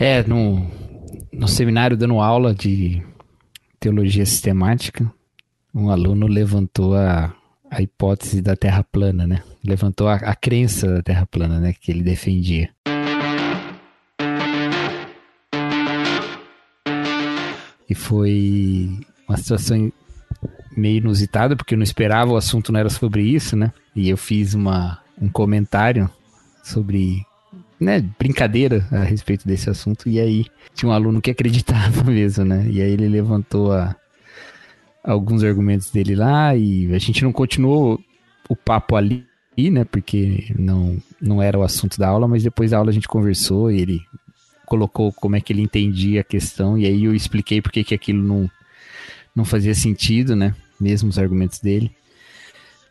É, no, no seminário dando aula de teologia sistemática, um aluno levantou a, a hipótese da Terra plana, né? Levantou a, a crença da Terra plana, né? Que ele defendia. E foi uma situação meio inusitada, porque eu não esperava, o assunto não era sobre isso, né? E eu fiz uma, um comentário sobre né, brincadeira a respeito desse assunto. E aí tinha um aluno que acreditava mesmo, né? E aí ele levantou a, alguns argumentos dele lá e a gente não continuou o papo ali, né? Porque não, não era o assunto da aula, mas depois da aula a gente conversou e ele colocou como é que ele entendia a questão e aí eu expliquei porque que aquilo não, não fazia sentido, né? Mesmo os argumentos dele.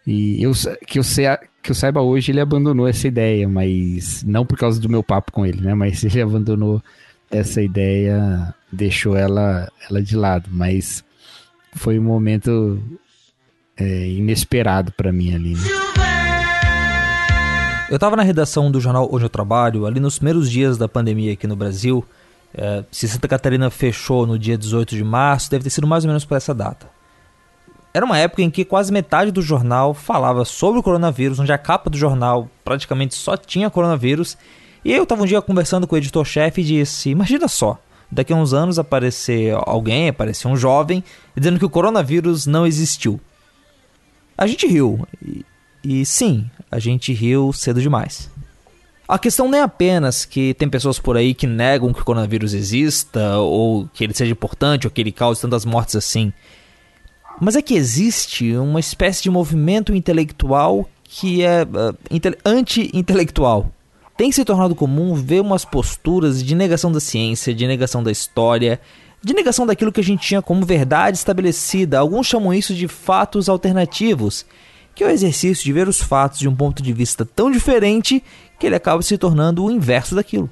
E eu, que, eu sei, que eu saiba hoje, ele abandonou essa ideia, mas não por causa do meu papo com ele, né? Mas ele abandonou essa ideia, deixou ela, ela de lado. Mas foi um momento é, inesperado para mim ali. Né? Eu estava na redação do jornal Onde Eu Trabalho, ali nos primeiros dias da pandemia aqui no Brasil. É, se Santa Catarina fechou no dia 18 de março, deve ter sido mais ou menos por essa data. Era uma época em que quase metade do jornal falava sobre o coronavírus, onde a capa do jornal praticamente só tinha coronavírus. E eu estava um dia conversando com o editor-chefe e disse: Imagina só, daqui a uns anos aparecer alguém, aparecer um jovem, dizendo que o coronavírus não existiu. A gente riu. E, e sim, a gente riu cedo demais. A questão não é apenas que tem pessoas por aí que negam que o coronavírus exista, ou que ele seja importante, ou que ele cause tantas mortes assim. Mas é que existe uma espécie de movimento intelectual que é uh, anti-intelectual. Tem se tornado comum ver umas posturas de negação da ciência, de negação da história, de negação daquilo que a gente tinha como verdade estabelecida. Alguns chamam isso de fatos alternativos, que é o exercício de ver os fatos de um ponto de vista tão diferente que ele acaba se tornando o inverso daquilo.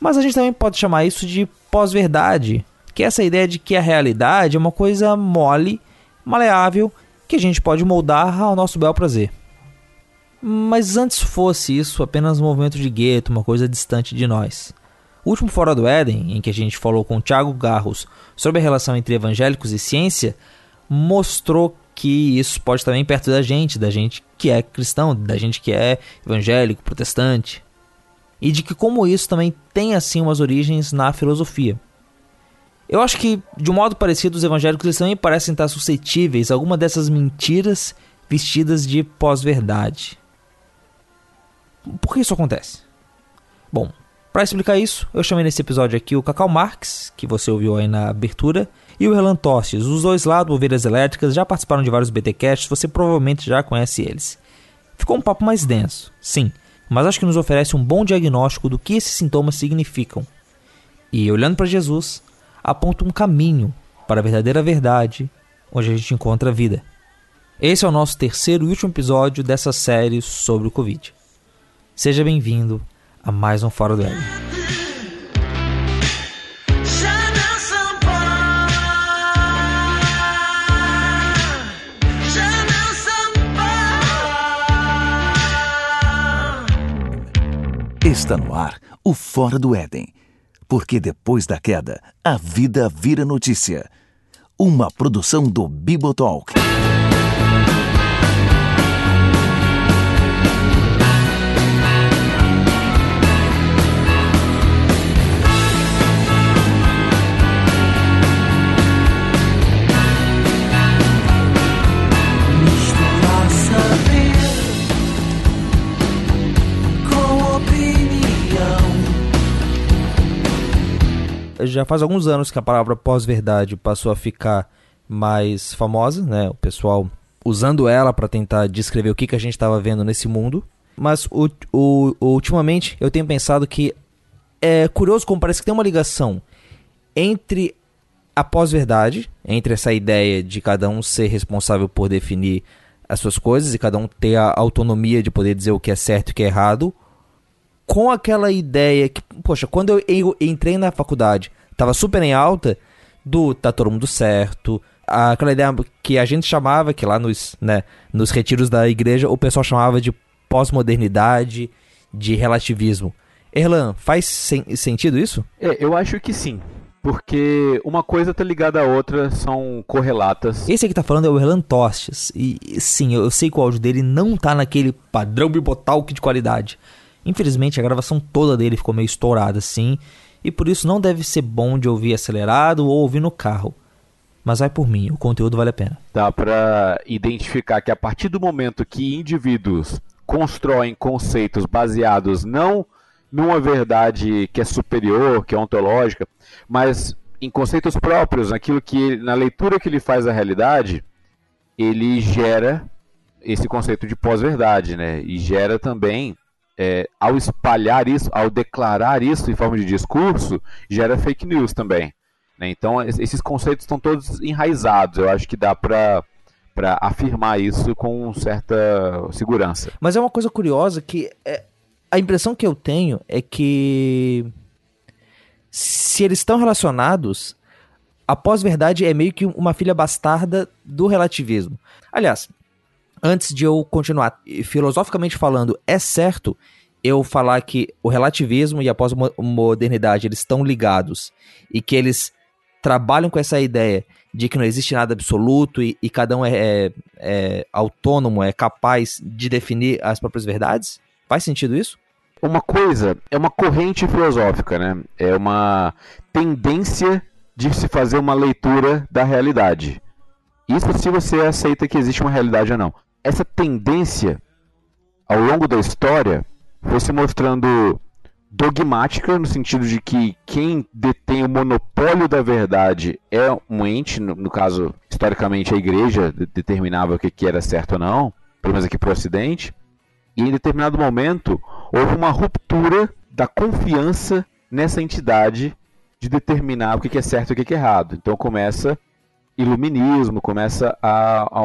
Mas a gente também pode chamar isso de pós-verdade, que é essa ideia de que a realidade é uma coisa mole, maleável, que a gente pode moldar ao nosso bel prazer. Mas antes fosse isso apenas um movimento de gueto, uma coisa distante de nós. O último Fora do Éden, em que a gente falou com Tiago Garros sobre a relação entre evangélicos e ciência, mostrou que isso pode estar bem perto da gente, da gente que é cristão, da gente que é evangélico, protestante. E de que como isso também tem assim umas origens na filosofia. Eu acho que, de um modo parecido, os evangélicos eles também parecem estar suscetíveis a alguma dessas mentiras vestidas de pós-verdade. Por que isso acontece? Bom, para explicar isso, eu chamei nesse episódio aqui o Cacau Marx, que você ouviu aí na abertura, e o Relan Tostes. Os dois lá do Ovelhas Elétricas já participaram de vários BTcasts, você provavelmente já conhece eles. Ficou um papo mais denso, sim, mas acho que nos oferece um bom diagnóstico do que esses sintomas significam. E olhando para Jesus, aponta um caminho para a verdadeira verdade, onde a gente encontra a vida. Esse é o nosso terceiro e último episódio dessa série sobre o Covid. Seja bem-vindo a mais um Fora do Éden. Está no ar o Fora do Éden porque depois da queda, a vida vira notícia. Uma produção do Bibotalk. Já faz alguns anos que a palavra pós-verdade passou a ficar mais famosa, né? O pessoal usando ela para tentar descrever o que, que a gente estava vendo nesse mundo. Mas o, o, ultimamente eu tenho pensado que é curioso como parece que tem uma ligação entre a pós-verdade, entre essa ideia de cada um ser responsável por definir as suas coisas e cada um ter a autonomia de poder dizer o que é certo e o que é errado, com aquela ideia que, poxa, quando eu, eu entrei na faculdade, tava super em alta do tá todo mundo certo, aquela ideia que a gente chamava, que lá nos, né, nos retiros da igreja, o pessoal chamava de pós-modernidade, de relativismo. Erlan, faz sen sentido isso? É, eu acho que sim. Porque uma coisa tá ligada à outra, são correlatas. Esse aqui tá falando é o Erlan Tostes. E sim, eu sei que o áudio dele não tá naquele padrão bibotalk de qualidade. Infelizmente, a gravação toda dele ficou meio estourada assim. E por isso não deve ser bom de ouvir acelerado ou ouvir no carro. Mas vai por mim, o conteúdo vale a pena. Dá para identificar que a partir do momento que indivíduos constroem conceitos baseados não numa verdade que é superior, que é ontológica, mas em conceitos próprios, naquilo que na leitura que ele faz da realidade, ele gera esse conceito de pós-verdade, né? E gera também é, ao espalhar isso, ao declarar isso em forma de discurso, gera fake news também. Né? Então, esses conceitos estão todos enraizados. Eu acho que dá para para afirmar isso com certa segurança. Mas é uma coisa curiosa que é, a impressão que eu tenho é que se eles estão relacionados, a pós-verdade é meio que uma filha bastarda do relativismo. Aliás, antes de eu continuar filosoficamente falando, é certo eu falar que o relativismo e a pós-modernidade eles estão ligados e que eles trabalham com essa ideia de que não existe nada absoluto e, e cada um é, é, é, autônomo, é capaz de definir as próprias verdades? Faz sentido isso? Uma coisa é uma corrente filosófica, né? É uma tendência de se fazer uma leitura da realidade. Isso se você aceita que existe uma realidade ou não. Essa tendência, ao longo da história, foi se mostrando dogmática, no sentido de que quem detém o monopólio da verdade é um ente, no, no caso, historicamente a igreja determinava o que, que era certo ou não, pelo menos aqui para o Ocidente, e em determinado momento houve uma ruptura da confiança nessa entidade de determinar o que, que é certo e o que, que é errado. Então começa iluminismo, começa a, a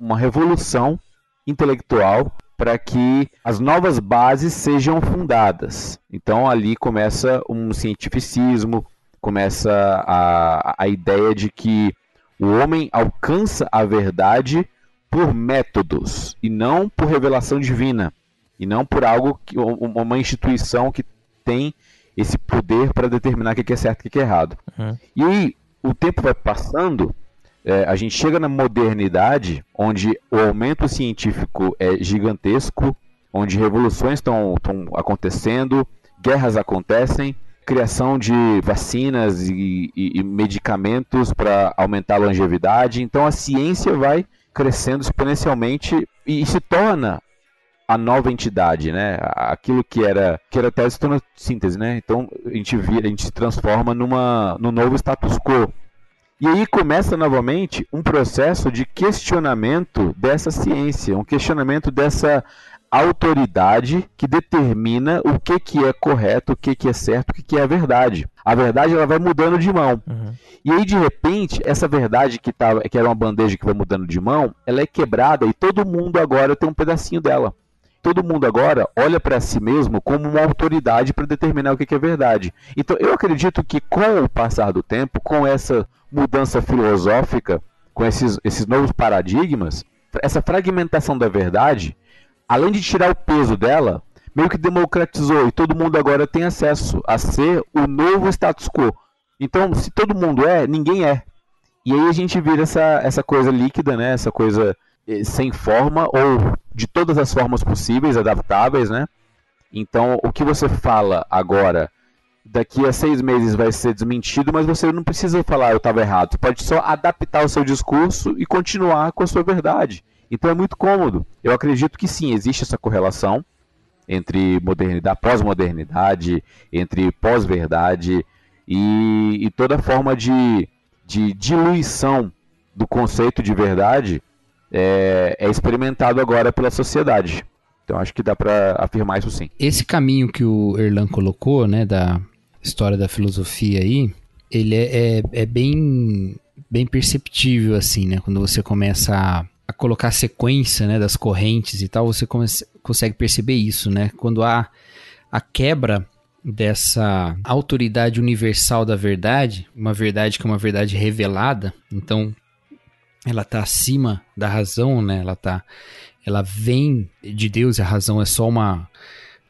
uma revolução intelectual para que as novas bases sejam fundadas. Então ali começa um cientificismo, começa a, a ideia de que o homem alcança a verdade por métodos e não por revelação divina e não por algo que uma instituição que tem esse poder para determinar o que é certo e o que é errado. Uhum. E aí o tempo vai passando é, a gente chega na modernidade, onde o aumento científico é gigantesco, onde revoluções estão acontecendo, guerras acontecem, criação de vacinas e, e, e medicamentos para aumentar a longevidade. Então a ciência vai crescendo exponencialmente e, e se torna a nova entidade, né? Aquilo que era que era até se torna síntese, né? Então a gente vira, a gente se transforma numa no novo status quo e aí começa novamente um processo de questionamento dessa ciência, um questionamento dessa autoridade que determina o que, que é correto, o que, que é certo, o que, que é a verdade. A verdade ela vai mudando de mão. Uhum. E aí, de repente, essa verdade que, tava, que era uma bandeja que vai mudando de mão, ela é quebrada e todo mundo agora tem um pedacinho dela. Todo mundo agora olha para si mesmo como uma autoridade para determinar o que, é verdade. Então, eu acredito que com o passar do tempo, com essa mudança filosófica, com esses, esses novos paradigmas, essa fragmentação da verdade, além de tirar o peso dela, meio que democratizou e todo mundo agora tem acesso a ser o novo status quo. Então, se todo mundo é, ninguém é. E aí a gente vira essa, essa coisa líquida, né? Essa coisa eh, sem forma ou de todas as formas possíveis, adaptáveis, né? Então, o que você fala agora daqui a seis meses vai ser desmentido, mas você não precisa falar eu estava errado. Você pode só adaptar o seu discurso e continuar com a sua verdade. Então é muito cômodo. Eu acredito que sim, existe essa correlação entre modernidade, pós-modernidade, entre pós-verdade e, e, toda forma de, de diluição do conceito de verdade é, é experimentado agora pela sociedade. Então acho que dá para afirmar isso sim. Esse caminho que o Erlan colocou, né, da história da filosofia aí, ele é, é, é bem, bem perceptível, assim, né? Quando você começa a, a colocar sequência né, das correntes e tal, você come, consegue perceber isso, né? Quando há a quebra dessa autoridade universal da verdade, uma verdade que é uma verdade revelada, então ela está acima da razão, né? Ela tá, ela vem de Deus a razão é só uma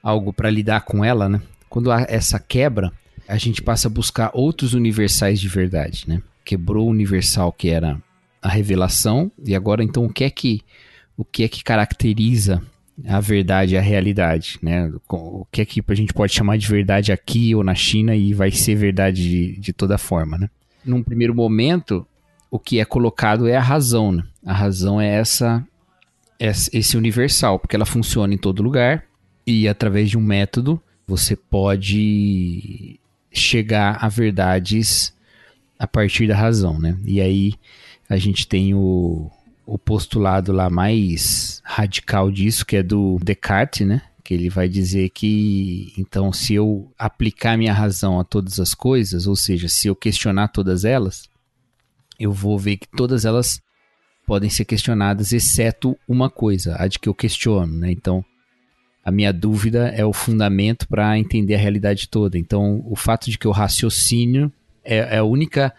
algo para lidar com ela, né? Quando há essa quebra, a gente passa a buscar outros universais de verdade, né? Quebrou o universal que era a revelação e agora então o que é que o que é que caracteriza a verdade, a realidade, né? O que é que a gente pode chamar de verdade aqui ou na China e vai ser verdade de, de toda forma, né? Num primeiro momento, o que é colocado é a razão, né? A razão é essa esse universal, porque ela funciona em todo lugar e através de um método você pode chegar a verdades a partir da razão, né? E aí a gente tem o, o postulado lá mais radical disso, que é do Descartes, né? Que ele vai dizer que, então, se eu aplicar minha razão a todas as coisas, ou seja, se eu questionar todas elas, eu vou ver que todas elas podem ser questionadas, exceto uma coisa, a de que eu questiono, né? Então, a minha dúvida é o fundamento para entender a realidade toda. Então, o fato de que o raciocínio é, é, a única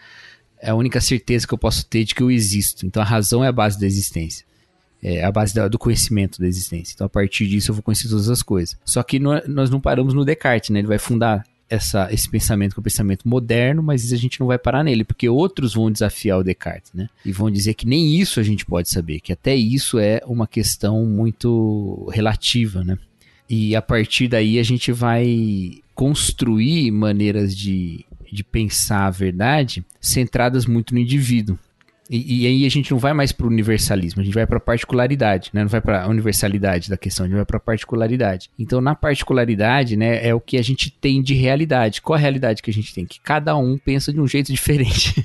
é a única certeza que eu posso ter de que eu existo. Então, a razão é a base da existência. É a base do conhecimento da existência. Então, a partir disso, eu vou conhecer todas as coisas. Só que nós não paramos no Descartes, né? Ele vai fundar essa, esse pensamento que é o pensamento moderno, mas a gente não vai parar nele, porque outros vão desafiar o Descartes, né? E vão dizer que nem isso a gente pode saber, que até isso é uma questão muito relativa, né? E a partir daí a gente vai construir maneiras de, de pensar a verdade centradas muito no indivíduo. E, e, aí a gente não vai mais para o universalismo, a gente vai para a particularidade, né? Não vai para a universalidade da questão, a gente vai para a particularidade. Então, na particularidade, né, é o que a gente tem de realidade. Qual a realidade que a gente tem? Que cada um pensa de um jeito diferente.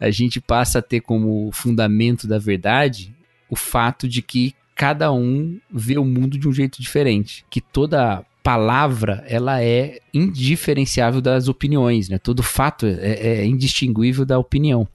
a gente passa a ter como fundamento da verdade o fato de que cada um vê o mundo de um jeito diferente, que toda palavra ela é indiferenciável das opiniões, né? Todo fato é, é indistinguível da opinião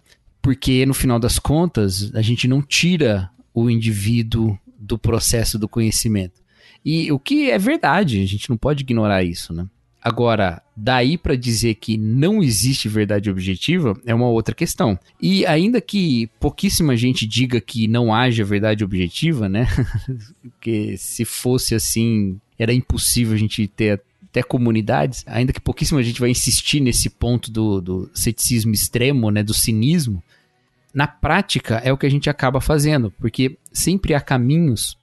porque no final das contas a gente não tira o indivíduo do processo do conhecimento. E o que é verdade, a gente não pode ignorar isso, né? Agora, daí para dizer que não existe verdade objetiva é uma outra questão. E ainda que pouquíssima gente diga que não haja verdade objetiva, né? Porque se fosse assim, era impossível a gente ter até comunidades, ainda que pouquíssima gente vai insistir nesse ponto do, do ceticismo extremo, né, do cinismo, na prática é o que a gente acaba fazendo, porque sempre há caminhos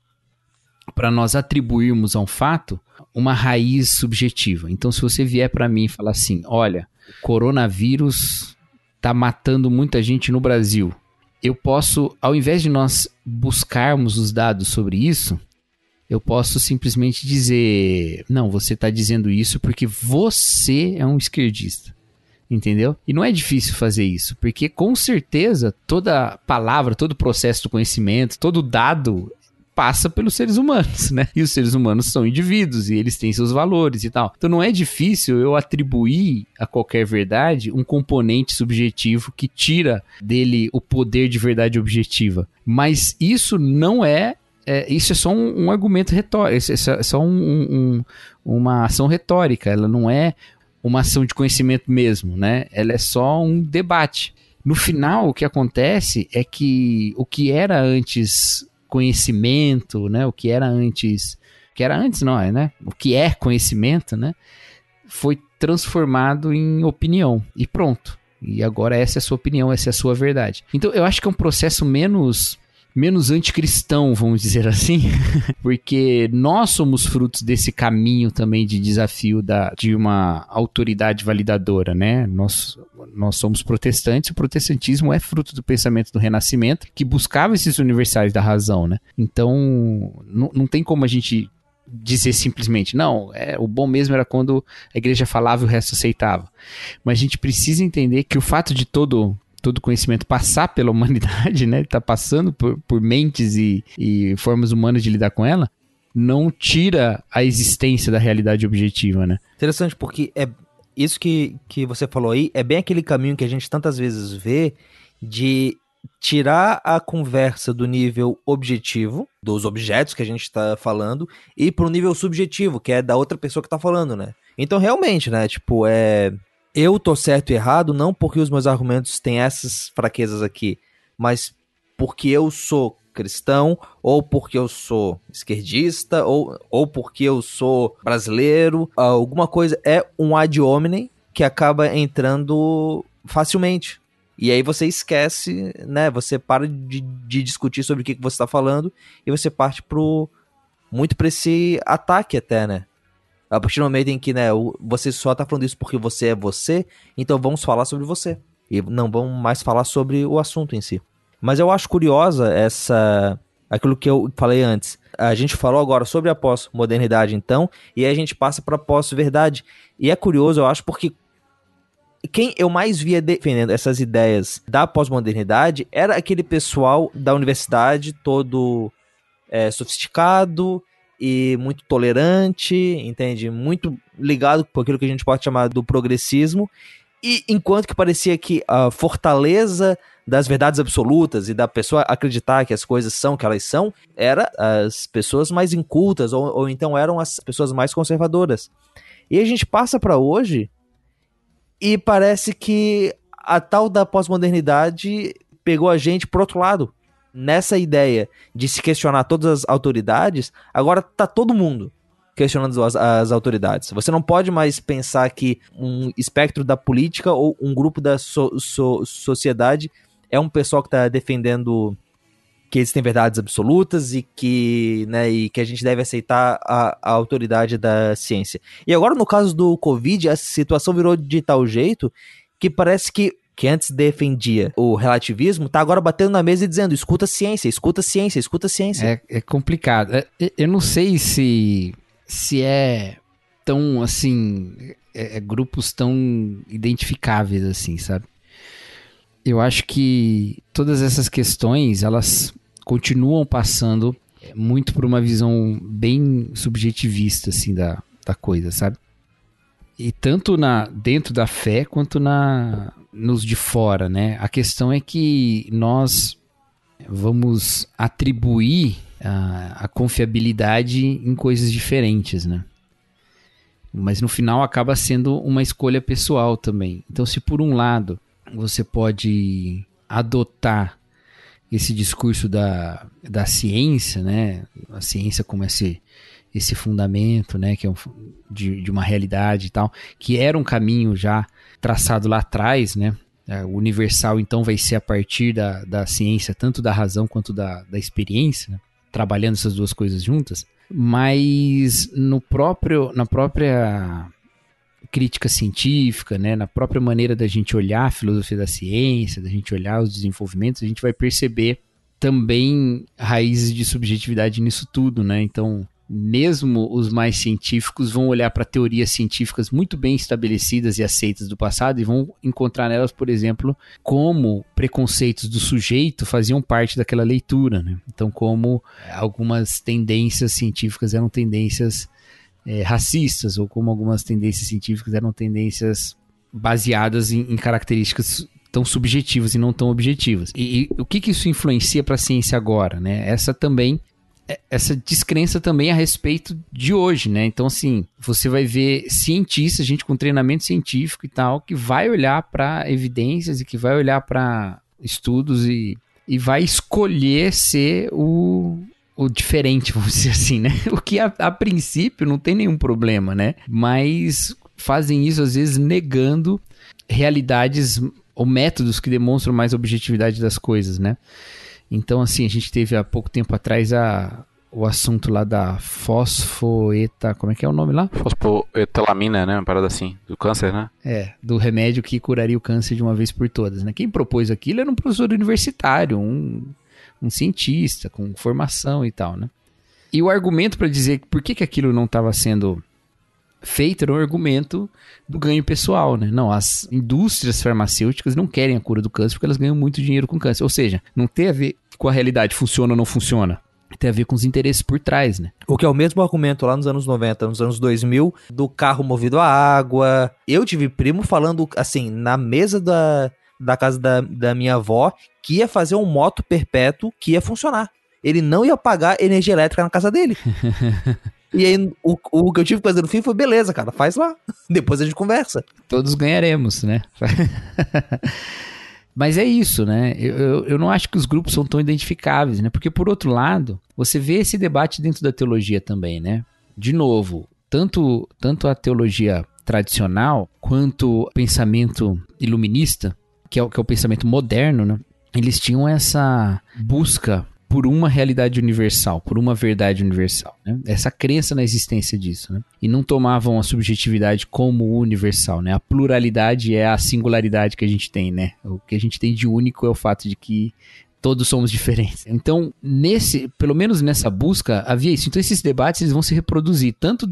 para nós atribuirmos a um fato uma raiz subjetiva. Então, se você vier para mim e falar assim, olha, o coronavírus está matando muita gente no Brasil, eu posso, ao invés de nós buscarmos os dados sobre isso, eu posso simplesmente dizer: não, você está dizendo isso porque você é um esquerdista. Entendeu? E não é difícil fazer isso, porque com certeza toda palavra, todo processo do conhecimento, todo dado passa pelos seres humanos, né? E os seres humanos são indivíduos e eles têm seus valores e tal. Então não é difícil eu atribuir a qualquer verdade um componente subjetivo que tira dele o poder de verdade objetiva. Mas isso não é é, isso é só um, um argumento retórico, isso é só um, um, uma ação retórica, ela não é uma ação de conhecimento mesmo, né? Ela é só um debate. No final, o que acontece é que o que era antes conhecimento, né? O que era antes, o que era antes não é, né? O que é conhecimento, né? Foi transformado em opinião e pronto. E agora essa é a sua opinião, essa é a sua verdade. Então eu acho que é um processo menos menos anticristão, vamos dizer assim, porque nós somos frutos desse caminho também de desafio da, de uma autoridade validadora, né? Nós, nós somos protestantes, o protestantismo é fruto do pensamento do Renascimento, que buscava esses universais da razão, né? Então, não, não tem como a gente dizer simplesmente, não, é, o bom mesmo era quando a igreja falava e o resto aceitava. Mas a gente precisa entender que o fato de todo todo conhecimento passar pela humanidade, né? Tá passando por, por mentes e, e formas humanas de lidar com ela, não tira a existência da realidade objetiva, né? Interessante, porque é isso que, que você falou aí é bem aquele caminho que a gente tantas vezes vê de tirar a conversa do nível objetivo, dos objetos que a gente está falando, e para o nível subjetivo, que é da outra pessoa que está falando, né? Então, realmente, né? Tipo, é eu tô certo e errado não porque os meus argumentos têm essas fraquezas aqui, mas porque eu sou cristão, ou porque eu sou esquerdista, ou, ou porque eu sou brasileiro, alguma coisa. É um ad hominem que acaba entrando facilmente. E aí você esquece, né? Você para de, de discutir sobre o que, que você está falando e você parte pro muito para esse ataque até, né? A partir do momento em que, né, você só tá falando isso porque você é você, então vamos falar sobre você. E não vamos mais falar sobre o assunto em si. Mas eu acho curiosa essa. aquilo que eu falei antes. A gente falou agora sobre a pós-modernidade, então, e aí a gente passa para pós-verdade. E é curioso, eu acho, porque quem eu mais via defendendo essas ideias da pós-modernidade era aquele pessoal da universidade todo é, sofisticado e muito tolerante, entende? Muito ligado com aquilo que a gente pode chamar do progressismo. E enquanto que parecia que a fortaleza das verdades absolutas e da pessoa acreditar que as coisas são o que elas são, era as pessoas mais incultas ou, ou então eram as pessoas mais conservadoras. E a gente passa para hoje e parece que a tal da pós-modernidade pegou a gente pro outro lado. Nessa ideia de se questionar todas as autoridades, agora tá todo mundo questionando as, as, autoridades. Você não pode mais pensar que um espectro da política ou um grupo da so, so, sociedade é um pessoal que está defendendo que existem verdades absolutas e que, né, e que a gente deve aceitar a, a, autoridade da ciência. E agora, no caso do Covid, a situação virou de tal jeito que parece que que antes defendia o relativismo, tá agora batendo na mesa e dizendo: escuta a ciência, escuta a ciência, escuta a ciência. É, é complicado. É, eu não sei se, se é tão assim. É, é grupos tão identificáveis assim, sabe? Eu acho que todas essas questões elas continuam passando muito por uma visão bem subjetivista assim da, da coisa, sabe? E tanto na dentro da fé quanto na nos de fora, né? A questão é que nós vamos atribuir a, a confiabilidade em coisas diferentes, né? Mas no final acaba sendo uma escolha pessoal também. Então, se por um lado você pode adotar esse discurso da, da ciência, né? A ciência como esse, esse fundamento, né? Que é um, de, de uma realidade e tal, que era um caminho já traçado lá atrás, né? É, o universal, então, vai ser a partir da, da ciência, tanto da razão quanto da, da experiência, né? trabalhando essas duas coisas juntas. Mas no próprio, na própria crítica científica, né, na própria maneira da gente olhar a filosofia da ciência, da gente olhar os desenvolvimentos, a gente vai perceber também raízes de subjetividade nisso tudo, né? Então, mesmo os mais científicos vão olhar para teorias científicas muito bem estabelecidas e aceitas do passado e vão encontrar nelas, por exemplo, como preconceitos do sujeito faziam parte daquela leitura. Né? Então, como algumas tendências científicas eram tendências é, racistas, ou como algumas tendências científicas eram tendências baseadas em, em características tão subjetivas e não tão objetivas. E, e o que, que isso influencia para a ciência agora? Né? Essa também essa descrença também a respeito de hoje, né? Então, assim, você vai ver cientistas, gente com treinamento científico e tal, que vai olhar para evidências e que vai olhar para estudos e, e vai escolher ser o, o diferente, vamos dizer assim, né? O que a, a princípio não tem nenhum problema, né? Mas fazem isso às vezes negando realidades ou métodos que demonstram mais objetividade das coisas, né? Então, assim, a gente teve há pouco tempo atrás a, o assunto lá da fosfoeta. Como é que é o nome lá? Fosfoetalamina, né? Uma parada assim, do câncer, né? É, do remédio que curaria o câncer de uma vez por todas, né? Quem propôs aquilo era um professor universitário, um, um cientista com formação e tal, né? E o argumento para dizer por que, que aquilo não estava sendo feito era um argumento do ganho pessoal, né? Não, as indústrias farmacêuticas não querem a cura do câncer porque elas ganham muito dinheiro com câncer. Ou seja, não tem a ver com a realidade, funciona ou não funciona. Tem a ver com os interesses por trás, né? O que é o mesmo argumento lá nos anos 90, nos anos 2000, do carro movido a água. Eu tive primo falando, assim, na mesa da, da casa da, da minha avó, que ia fazer um moto perpétuo que ia funcionar. Ele não ia pagar energia elétrica na casa dele. E aí, o, o que eu tive que fazer no fim foi: beleza, cara, faz lá. Depois a gente conversa. Todos ganharemos, né? Mas é isso, né? Eu, eu, eu, não acho que os grupos são tão identificáveis, né? Porque, por outro lado, você vê esse debate dentro da teologia também, né? De novo, tanto, tanto a teologia tradicional quanto o pensamento iluminista, que é o, que é o pensamento moderno, né? Eles tinham essa busca por uma realidade universal, por uma verdade universal. Né? Essa crença na existência disso. Né? E não tomavam a subjetividade como universal. Né? A pluralidade é a singularidade que a gente tem. Né? O que a gente tem de único é o fato de que todos somos diferentes. Então, nesse, pelo menos nessa busca, havia isso. Então, esses debates eles vão se reproduzir tanto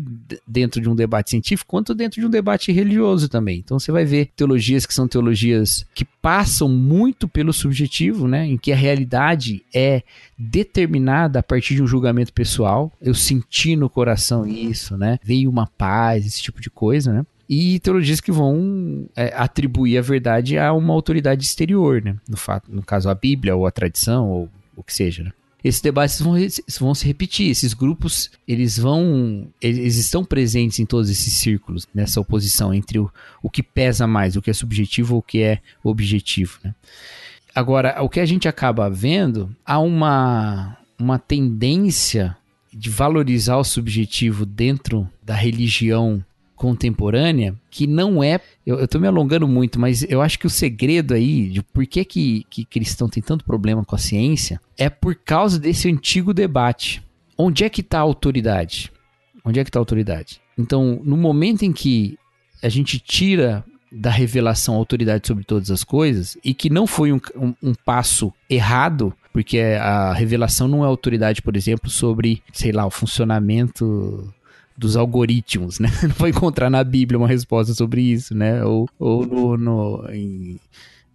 dentro de um debate científico quanto dentro de um debate religioso também. Então, você vai ver teologias que são teologias que passam muito pelo subjetivo, né, em que a realidade é determinada a partir de um julgamento pessoal. Eu senti no coração isso, né? Veio uma paz, esse tipo de coisa, né? E teologias que vão é, atribuir a verdade a uma autoridade exterior, né? No, fato, no caso, a Bíblia ou a tradição ou o que seja, né? Esses debates vão, vão se repetir, esses grupos, eles vão, eles estão presentes em todos esses círculos, nessa oposição entre o, o que pesa mais, o que é subjetivo ou o que é objetivo, né? Agora, o que a gente acaba vendo, há uma, uma tendência de valorizar o subjetivo dentro da religião contemporânea que não é. Eu, tô me alongando muito, mas eu acho que o segredo aí de por que, que, que cristão tem tanto problema com a ciência é por causa desse antigo debate. Onde é que está a autoridade? Onde é que está a autoridade? Então, no momento em que a gente tira da revelação a autoridade sobre todas as coisas, e que não foi um, um, um passo errado, porque a revelação não é autoridade, por exemplo, sobre, sei lá, o funcionamento dos algoritmos, né? Não vai encontrar na Bíblia uma resposta sobre isso, né? Ou, ou no, no, em,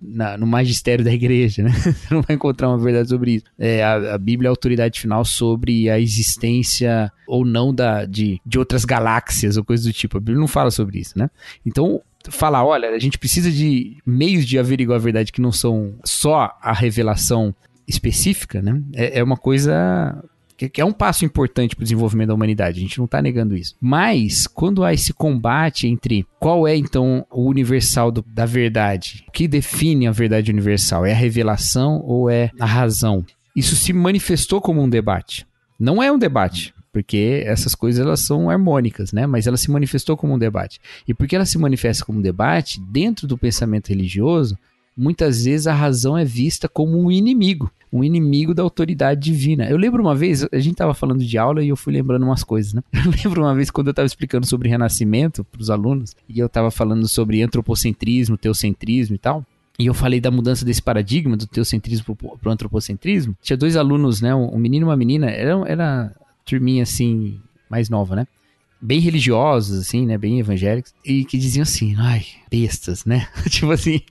na, no magistério da igreja, né? Você não vai encontrar uma verdade sobre isso. É, a, a, Bíblia é a autoridade final sobre a existência ou não da, de, de outras galáxias ou coisas do tipo. A Bíblia não fala sobre isso, né? Então, falar, olha, a gente precisa de meios de averiguar a verdade que não são só a revelação específica, né? É, é uma coisa que é um passo importante para o desenvolvimento da humanidade, a gente não está negando isso. Mas, quando há esse combate entre qual é então o universal do, da verdade, o que define a verdade universal? É a revelação ou é a razão? Isso se manifestou como um debate. Não é um debate, porque essas coisas elas são harmônicas, né? Mas ela se manifestou como um debate. E porque ela se manifesta como um debate, dentro do pensamento religioso, muitas vezes a razão é vista como um inimigo um inimigo da autoridade divina. Eu lembro uma vez, a gente tava falando de aula e eu fui lembrando umas coisas, né? Eu lembro uma vez quando eu tava explicando sobre renascimento para os alunos, e eu tava falando sobre antropocentrismo, teocentrismo e tal. E eu falei da mudança desse paradigma do teocentrismo pro, antropocentrismo. Tinha dois alunos, né? Um menino e uma menina. Era, era turminha assim, mais nova, né? bem religiosos, assim, né? Bem evangélicos. E que diziam assim, ai, bestas, né? tipo assim,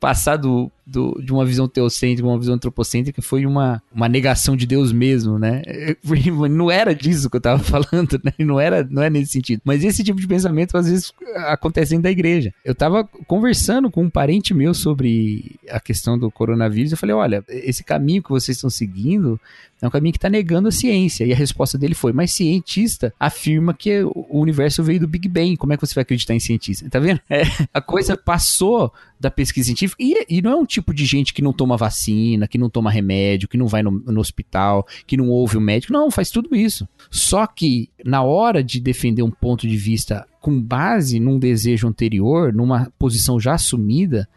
passar do, do, de uma visão teocêntrica uma visão antropocêntrica foi uma, uma negação de Deus mesmo, né? Não era disso que eu tava falando, né? Não era, não é nesse sentido. Mas esse tipo de pensamento às vezes acontece dentro da igreja. Eu tava conversando com um parente meu sobre a questão do coronavírus. Eu falei, olha, esse caminho que vocês estão seguindo é um caminho que está negando a ciência. E a resposta dele foi: mas cientista afirma que o universo veio do Big Bang. Como é que você vai acreditar em cientista? Tá vendo? É, a coisa passou da pesquisa científica. E, e, não é um tipo de gente que não toma vacina, que não toma remédio, que não vai no, no hospital, que não ouve o médico. Não, faz tudo isso. Só que na hora de defender um ponto de vista com base num desejo anterior, numa posição já assumida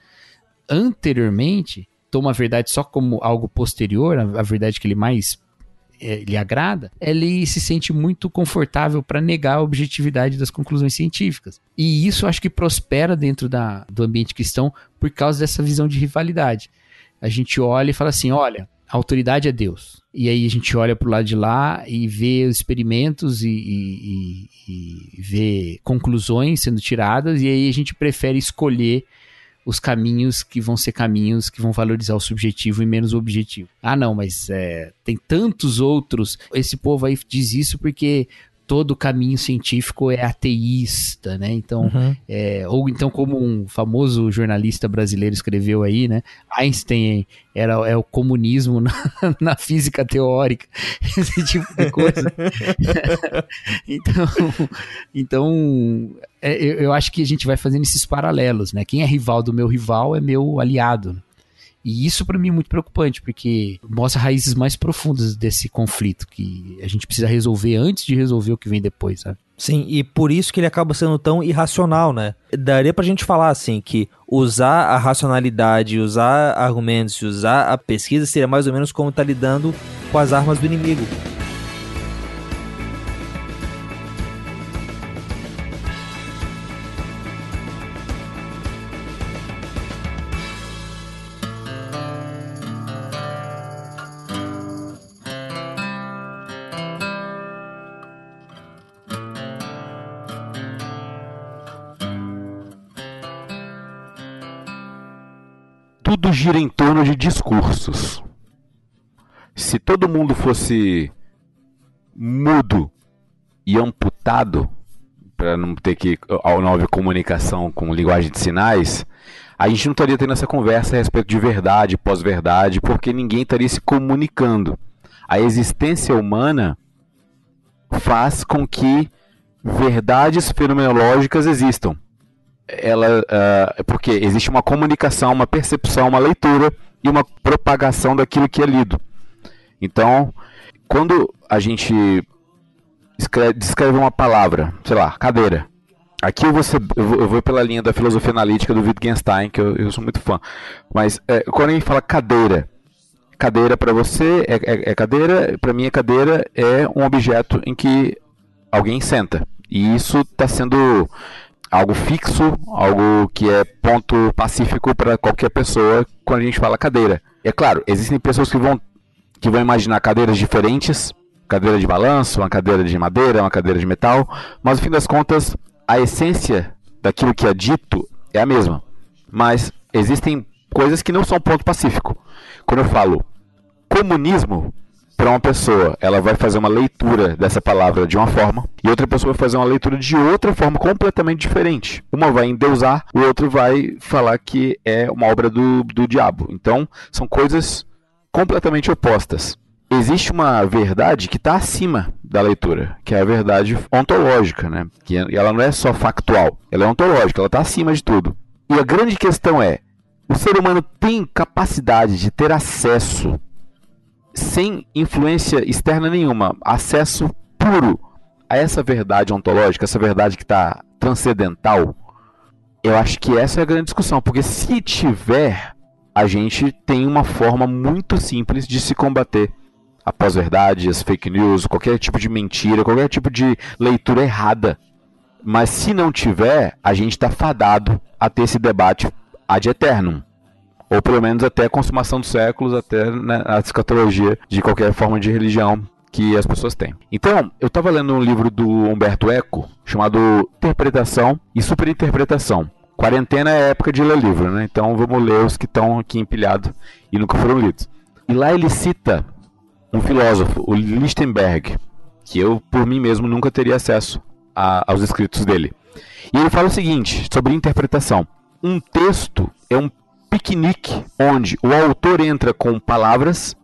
anteriormente, toma a verdade só como algo posterior, a, a verdade que ele mais é, lhe agrada, ele se sente muito confortável para negar a objetividade das conclusões científicas. E isso acho que prospera dentro da, do ambiente cristão por causa dessa visão de rivalidade. A gente olha e fala assim: olha, a autoridade é Deus. E aí a gente olha para o lado de lá e vê os experimentos e, e, e, e vê conclusões sendo tiradas, e aí a gente prefere escolher os caminhos que vão ser caminhos que vão valorizar o subjetivo e menos o objetivo. Ah, não, mas é, tem tantos outros. Esse povo aí diz isso porque todo caminho científico é ateísta, né? Então, uhum. é, ou então como um famoso jornalista brasileiro escreveu aí, né? Einstein era é o comunismo na, na física teórica, esse tipo de coisa. então, então é, eu, eu acho que a gente vai fazendo esses paralelos, né? Quem é rival do meu rival é meu aliado. E isso para mim é muito preocupante, porque mostra raízes mais profundas desse conflito que a gente precisa resolver antes de resolver o que vem depois, sabe? Sim, e por isso que ele acaba sendo tão irracional, né? Daria pra gente falar assim que usar a racionalidade, usar argumentos, usar a pesquisa seria mais ou menos como tá lidando com as armas do inimigo. Tudo gira em torno de discursos. Se todo mundo fosse mudo e amputado, para não ter que a nova comunicação com linguagem de sinais, a gente não estaria tendo essa conversa a respeito de verdade, pós-verdade, porque ninguém estaria se comunicando. A existência humana faz com que verdades fenomenológicas existam ela uh, porque existe uma comunicação, uma percepção, uma leitura e uma propagação daquilo que é lido. Então, quando a gente escreve, descreve uma palavra, sei lá, cadeira. Aqui eu vou, ser, eu vou, pela linha da filosofia analítica do Wittgenstein, que eu, eu sou muito fã. Mas é, quando a gente fala cadeira, cadeira para você é, é, é cadeira, para mim é cadeira é um objeto em que alguém senta. E isso está sendo algo fixo, algo que é ponto pacífico para qualquer pessoa quando a gente fala cadeira. É claro, existem pessoas que vão, que vão imaginar cadeiras diferentes, cadeira de balanço, uma cadeira de madeira, uma cadeira de metal, mas no fim das contas, a essência daquilo que é dito é a mesma. Mas existem coisas que não são ponto pacífico. Quando eu falo comunismo, para uma pessoa, ela vai fazer uma leitura dessa palavra de uma forma, e outra pessoa vai fazer uma leitura de outra forma completamente diferente. Uma vai endeusar, o outro vai falar que é uma obra do, do diabo. Então, são coisas completamente opostas. Existe uma verdade que está acima da leitura, que é a verdade ontológica, né? Que ela não é só factual, ela é ontológica, ela está acima de tudo. E a grande questão é: o ser humano tem capacidade de ter acesso sem influência externa nenhuma, acesso puro a essa verdade ontológica, essa verdade que está transcendental, eu acho que essa é a grande discussão, porque se tiver, a gente tem uma forma muito simples de se combater a pós-verdade, as fake news, qualquer tipo de mentira, qualquer tipo de leitura errada. Mas se não tiver, a gente está fadado a ter esse debate ad eternum ou pelo menos até a consumação dos séculos, até né, a escatologia de qualquer forma de religião que as pessoas têm. Então, eu estava lendo um livro do Humberto Eco chamado Interpretação e Superinterpretação. Quarentena é época de ler livro, né? Então vamos ler os que estão aqui empilhados e nunca foram lidos. E lá ele cita um filósofo, o Lichtenberg, que eu por mim mesmo nunca teria acesso a, aos escritos dele. E ele fala o seguinte sobre interpretação: um texto é um piquenique onde o autor entra com palavras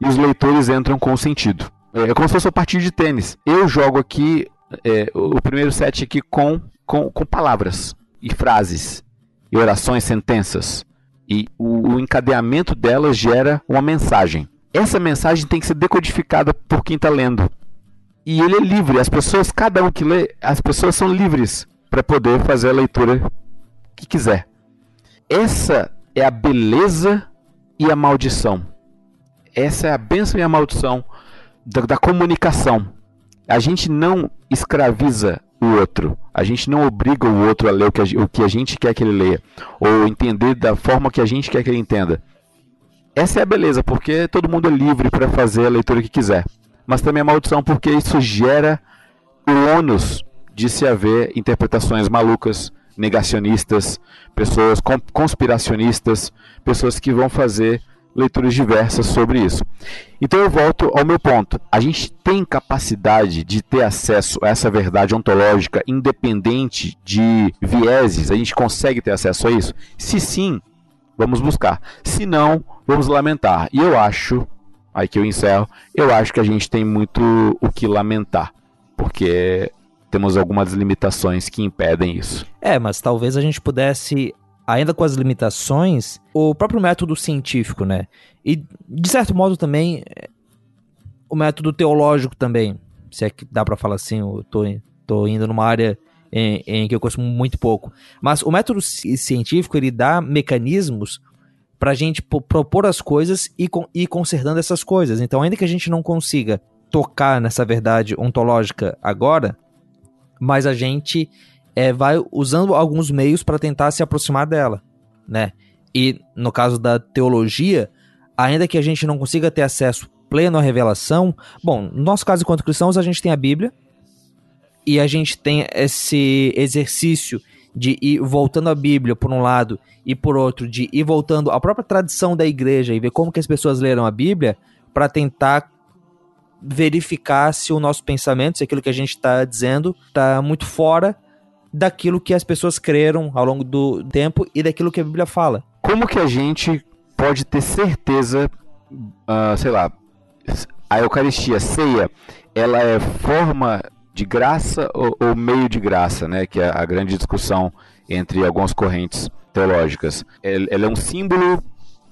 e os leitores entram com sentido. É como se fosse uma partida de tênis. Eu jogo aqui é, o primeiro set aqui com, com, com palavras e frases e orações, sentenças. E o, o encadeamento delas gera uma mensagem. Essa mensagem tem que ser decodificada por quem está lendo. E ele é livre. As pessoas, cada um que lê, as pessoas são livres para poder fazer a leitura que quiser. Essa é a beleza e a maldição. Essa é a bênção e a maldição da, da comunicação. A gente não escraviza o outro. A gente não obriga o outro a ler o que a, o que a gente quer que ele leia, ou entender da forma que a gente quer que ele entenda. Essa é a beleza, porque todo mundo é livre para fazer a leitura que quiser. Mas também a maldição, porque isso gera o ônus de se haver interpretações malucas, negacionistas, pessoas conspiracionistas, pessoas que vão fazer leituras diversas sobre isso. Então eu volto ao meu ponto. A gente tem capacidade de ter acesso a essa verdade ontológica independente de vieses? A gente consegue ter acesso a isso? Se sim, vamos buscar. Se não, vamos lamentar. E eu acho, aí que eu encerro, eu acho que a gente tem muito o que lamentar. Porque temos algumas limitações que impedem isso. É, mas talvez a gente pudesse ainda com as limitações, o próprio método científico, né? E, de certo modo, também o método teológico também, se é que dá para falar assim, eu tô, tô indo numa área em, em, que eu conheço muito pouco. Mas o método científico, ele dá mecanismos para a gente propor as coisas e ir consertando essas coisas. Então, ainda que a gente não consiga tocar nessa verdade ontológica agora, mas a gente é, vai usando alguns meios para tentar se aproximar dela, né? E no caso da teologia, ainda que a gente não consiga ter acesso pleno à revelação, bom, no nosso caso enquanto cristãos a gente tem a Bíblia e a gente tem esse exercício de ir voltando a Bíblia por um lado e por outro de ir voltando à própria tradição da igreja e ver como que as pessoas leram a Bíblia para tentar verificar se o nosso pensamento, se aquilo que a gente está dizendo está muito fora daquilo que as pessoas creram ao longo do tempo e daquilo que a Bíblia fala. Como que a gente pode ter certeza, uh, sei lá, a Eucaristia, a ceia, ela é forma de graça ou, ou, meio de graça, né? Que é a grande discussão entre algumas correntes teológicas. Ela é um símbolo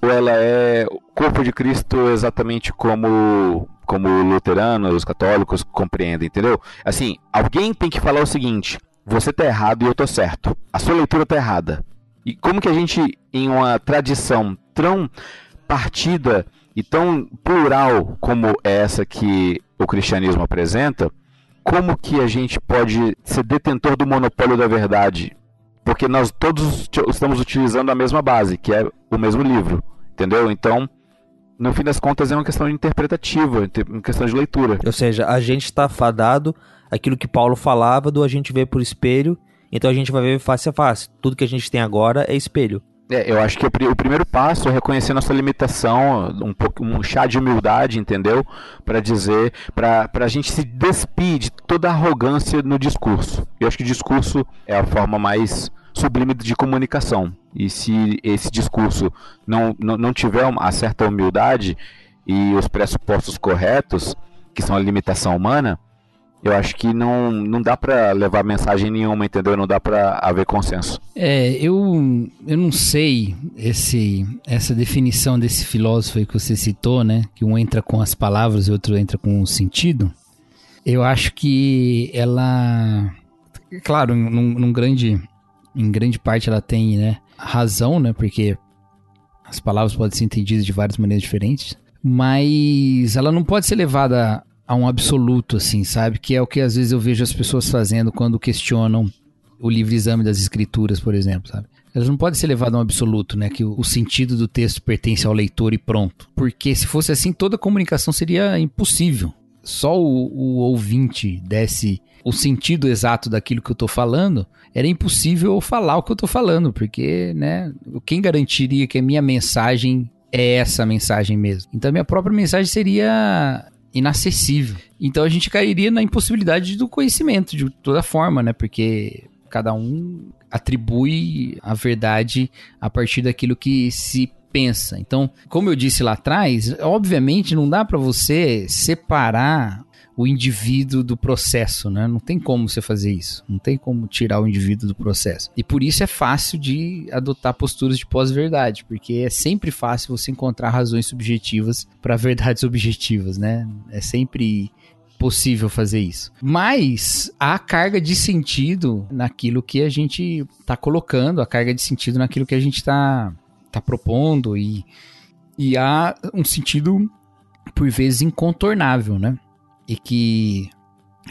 ou ela é o corpo de Cristo exatamente como como luteranos, os católicos compreendem, entendeu? Assim, alguém tem que falar o seguinte: você tá errado e eu tô certo. A sua leitura tá errada. E como que a gente, em uma tradição tão partida e tão plural como essa que o cristianismo apresenta, como que a gente pode ser detentor do monopólio da verdade? Porque nós todos estamos utilizando a mesma base, que é o mesmo livro, entendeu? Então, no fim das contas, é uma questão interpretativa, uma questão de leitura. Ou seja, a gente está fadado aquilo que Paulo falava do a gente ver por espelho, então a gente vai ver face a face. Tudo que a gente tem agora é espelho. É, eu acho que o primeiro passo é reconhecer nossa limitação, um, pouco, um chá de humildade, entendeu? Para dizer, para a gente se despir de toda arrogância no discurso. Eu acho que o discurso é a forma mais sublime de comunicação. E se esse discurso não, não, não tiver uma certa humildade e os pressupostos corretos, que são a limitação humana, eu acho que não, não dá para levar mensagem nenhuma, entendeu? Não dá para haver consenso. É, eu, eu não sei esse, essa definição desse filósofo aí que você citou, né? Que um entra com as palavras e outro entra com o sentido. Eu acho que ela, claro, num, num grande, em grande parte ela tem, né, razão, né? Porque as palavras podem ser entendidas de várias maneiras diferentes, mas ela não pode ser levada a um absoluto, assim, sabe? Que é o que às vezes eu vejo as pessoas fazendo quando questionam o livre exame das escrituras, por exemplo, sabe? Elas não podem ser levadas a um absoluto, né? Que o, sentido do texto pertence ao leitor e pronto. Porque se fosse assim, toda comunicação seria impossível. Só o, o ouvinte desse o sentido exato daquilo que eu tô falando, era impossível falar o que eu tô falando, porque, né, quem garantiria que a minha mensagem é essa mensagem mesmo? Então minha própria mensagem seria inacessível. Então a gente cairia na impossibilidade do conhecimento de toda forma, né? Porque cada um atribui a verdade a partir daquilo que se pensa. Então, como eu disse lá atrás, obviamente não dá para você separar o indivíduo do processo, né? Não tem como você fazer isso. Não tem como tirar o indivíduo do processo. E por isso é fácil de adotar posturas de pós-verdade, porque é sempre fácil você encontrar razões subjetivas para verdades objetivas, né? É sempre possível fazer isso. Mas há carga de sentido naquilo que a gente está colocando, a carga de sentido naquilo que a gente está tá propondo e, e há um sentido por vezes incontornável, né? E que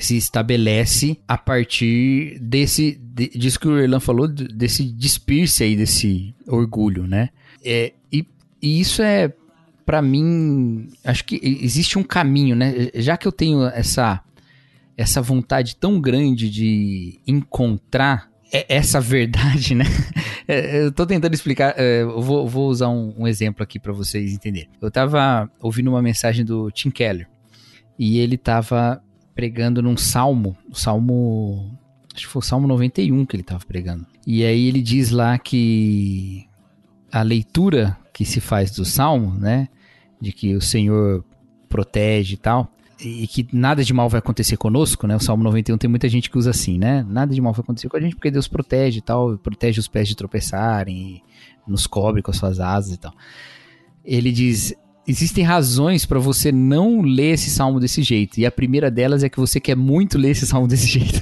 se estabelece a partir desse de, disso que o Erlan falou desse despir-se aí desse orgulho, né? É, e, e isso é para mim acho que existe um caminho, né? Já que eu tenho essa essa vontade tão grande de encontrar essa verdade, né? É, eu tô tentando explicar, é, eu vou, usar um, um exemplo aqui para vocês entenderem. Eu tava ouvindo uma mensagem do Tim Keller e ele estava pregando num salmo, o salmo. Acho que foi o salmo 91 que ele estava pregando. E aí ele diz lá que a leitura que se faz do salmo, né? De que o Senhor protege e tal. e que nada de mal vai acontecer conosco, né? O Salmo 91 tem muita gente que usa assim, né? Nada de mal vai acontecer com a gente porque Deus protege e tal, protege os pés de tropeçarem, nos cobre com as suas asas e tal. Ele diz: existem razões para você não ler esse salmo desse jeito. E a primeira delas é que você quer muito ler esse salmo desse jeito.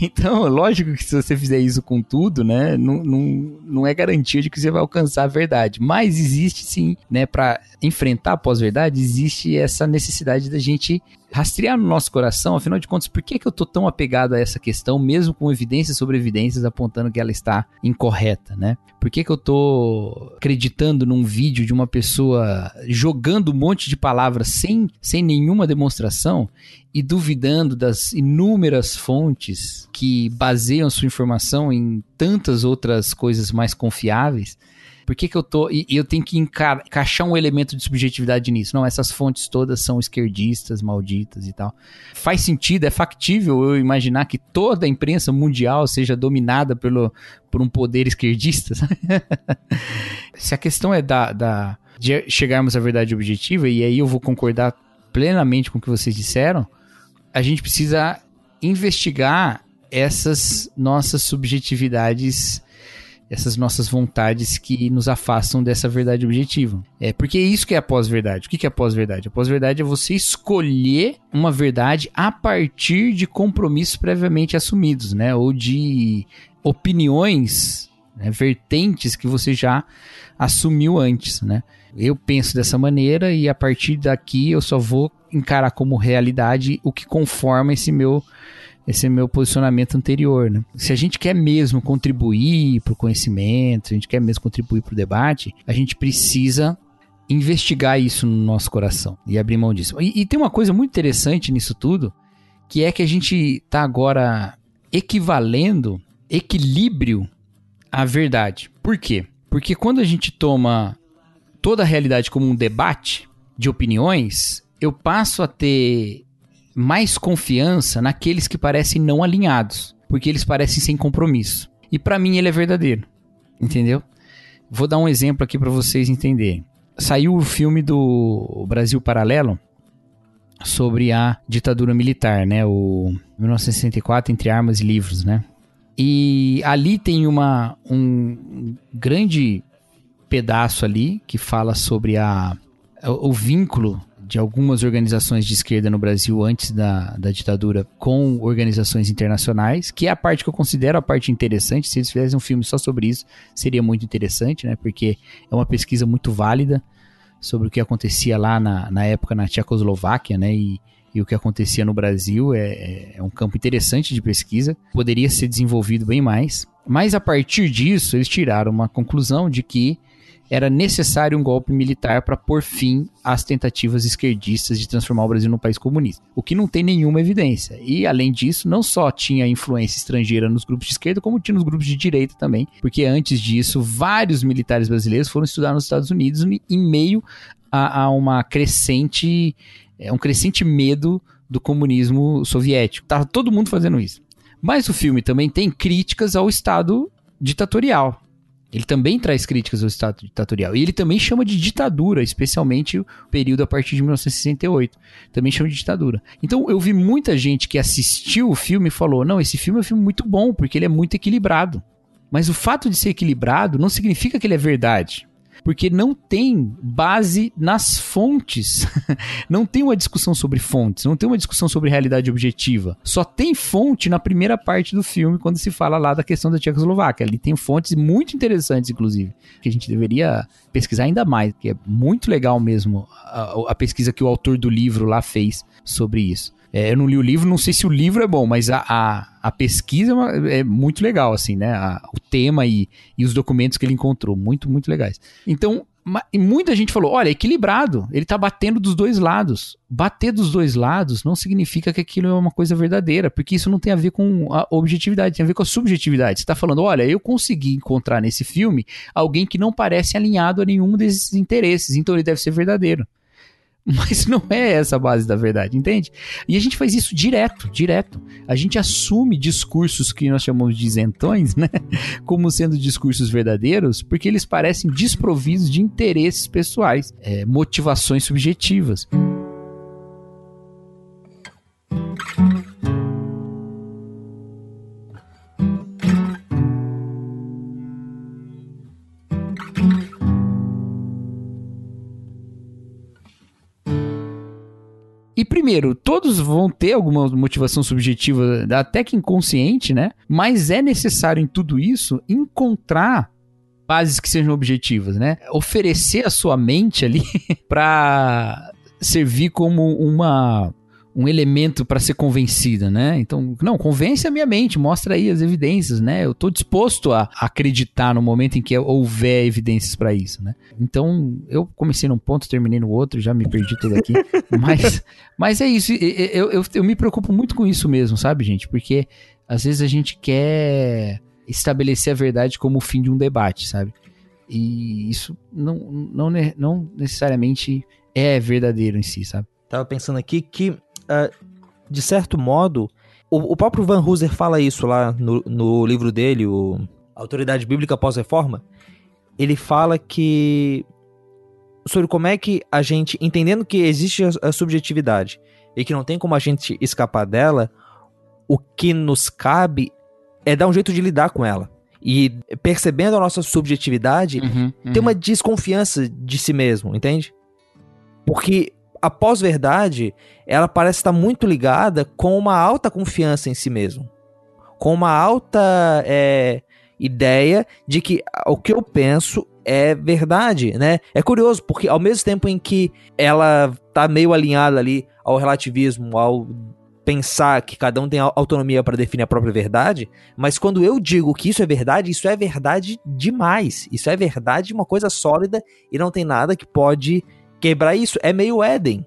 então, lógico que se você fizer isso com tudo, né, não, não, não é garantia de que você vai alcançar a verdade. Mas existe sim, né, para enfrentar a pós-verdade, existe essa necessidade da gente rastrear no nosso coração, afinal de contas, por que, que eu tô tão apegado a essa questão, mesmo com evidências sobre evidências apontando que ela está incorreta, né? Por que, que eu tô acreditando num vídeo de uma pessoa jogando um monte de palavras sem, sem nenhuma demonstração e duvidando das inúmeras fontes que baseiam sua informação em tantas outras coisas mais confiáveis? Por que, que eu tô. E, e eu tenho que enca encaixar um elemento de subjetividade nisso. Não, essas fontes todas são esquerdistas, malditas e tal. Faz sentido, é factível eu imaginar que toda a imprensa mundial seja dominada pelo, por um poder esquerdista. Se a questão é da, da, de chegarmos à verdade objetiva, e aí eu vou concordar plenamente com o que vocês disseram, a gente precisa investigar essas nossas subjetividades essas nossas vontades que nos afastam dessa verdade objetiva. É porque é isso que é a pós-verdade. O que é a pós-verdade? A pós-verdade é você escolher uma verdade a partir de compromissos previamente assumidos, né? Ou de opiniões, né? vertentes que você já assumiu antes, né? Eu penso dessa maneira e a partir daqui eu só vou encarar como realidade o que conforma esse meu esse é meu posicionamento anterior, né? Se a gente quer mesmo contribuir para o conhecimento, se a gente quer mesmo contribuir para o debate, a gente precisa investigar isso no nosso coração e abrir mão disso. E, e tem uma coisa muito interessante nisso tudo, que é que a gente está agora equivalendo equilíbrio à verdade. Por quê? Porque quando a gente toma toda a realidade como um debate de opiniões, eu passo a ter mais confiança naqueles que parecem não alinhados, porque eles parecem sem compromisso. E para mim ele é verdadeiro, entendeu? Vou dar um exemplo aqui para vocês entenderem. Saiu o filme do Brasil Paralelo sobre a ditadura militar, né? O 1964 entre armas e livros, né? E ali tem uma um grande pedaço ali que fala sobre a o vínculo de algumas organizações de esquerda no Brasil antes da, da ditadura com organizações internacionais, que é a parte que eu considero a parte interessante. Se eles fizessem um filme só sobre isso, seria muito interessante, né? Porque é uma pesquisa muito válida sobre o que acontecia lá na, na época na Tchecoslováquia, né? E, e o que acontecia no Brasil é, é, é um campo interessante de pesquisa, poderia ser desenvolvido bem mais. Mas a partir disso, eles tiraram uma conclusão de que era necessário um golpe militar para pôr fim às tentativas esquerdistas de transformar o Brasil num país comunista, o que não tem nenhuma evidência. E além disso, não só tinha influência estrangeira nos grupos de esquerda, como tinha nos grupos de direita também, porque antes disso, vários militares brasileiros foram estudar nos Estados Unidos em meio a, a uma crescente, é, um crescente medo do comunismo soviético. Tava todo mundo fazendo isso. Mas o filme também tem críticas ao Estado ditatorial. Ele também traz críticas ao Estado ditatorial. E ele também chama de ditadura, especialmente o período a partir de 1968. Também chama de ditadura. Então eu vi muita gente que assistiu o filme e falou: não, esse filme é um filme muito bom, porque ele é muito equilibrado. Mas o fato de ser equilibrado não significa que ele é verdade porque não tem base nas fontes. não tem uma discussão sobre fontes, não tem uma discussão sobre realidade objetiva. Só tem fonte na primeira parte do filme, quando se fala lá da questão da Tchecoslováquia. Ali tem fontes muito interessantes, inclusive, que a gente deveria pesquisar ainda mais, que é muito legal mesmo a, a pesquisa que o autor do livro lá fez sobre isso. É, eu não li o livro, não sei se o livro é bom, mas a, a, a pesquisa é, é muito legal, assim, né? A, o tema e, e os documentos que ele encontrou, muito, muito legais. Então, e muita gente falou: olha, é equilibrado, ele tá batendo dos dois lados. Bater dos dois lados não significa que aquilo é uma coisa verdadeira, porque isso não tem a ver com a objetividade, tem a ver com a subjetividade. Você tá falando: olha, eu consegui encontrar nesse filme alguém que não parece alinhado a nenhum desses interesses, então ele deve ser verdadeiro. Mas não é essa a base da verdade, entende? E a gente faz isso direto, direto. A gente assume discursos que nós chamamos de isentões, né? Como sendo discursos verdadeiros, porque eles parecem desprovidos de interesses pessoais, é, motivações subjetivas. Primeiro, todos vão ter alguma motivação subjetiva, até que inconsciente, né? Mas é necessário em tudo isso encontrar bases que sejam objetivas, né? Oferecer a sua mente ali para servir como uma um elemento para ser convencida, né? Então, não, convence a minha mente, mostra aí as evidências, né? Eu estou disposto a acreditar no momento em que houver evidências para isso, né? Então, eu comecei num ponto, terminei no outro, já me perdi tudo aqui, mas, mas é isso, eu, eu, eu me preocupo muito com isso mesmo, sabe, gente? Porque às vezes a gente quer estabelecer a verdade como o fim de um debate, sabe? E isso não, não, não necessariamente é verdadeiro em si, sabe? Tava pensando aqui que uh, de certo modo, o, o, próprio Van Hooser fala isso lá no, no livro dele, o Autoridade Bíblica Pós-Reforma. Ele fala que sobre como é que a gente, entendendo que existe a, a subjetividade e que não tem como a gente escapar dela, o que nos cabe é dar um jeito de lidar com ela. E percebendo a nossa subjetividade, uhum, uhum. ter uma desconfiança de si mesmo, entende? Porque a pós-verdade, ela parece estar muito ligada com uma alta confiança em si mesmo. Com uma alta é, ideia de que o que eu penso é verdade, né? É curioso, porque ao mesmo tempo em que ela tá meio alinhada ali ao relativismo, ao pensar que cada um tem autonomia para definir a própria verdade, mas quando eu digo que isso é verdade, isso é verdade demais. Isso é verdade, uma coisa sólida e não tem nada que pode quebrar isso. É meio Éden,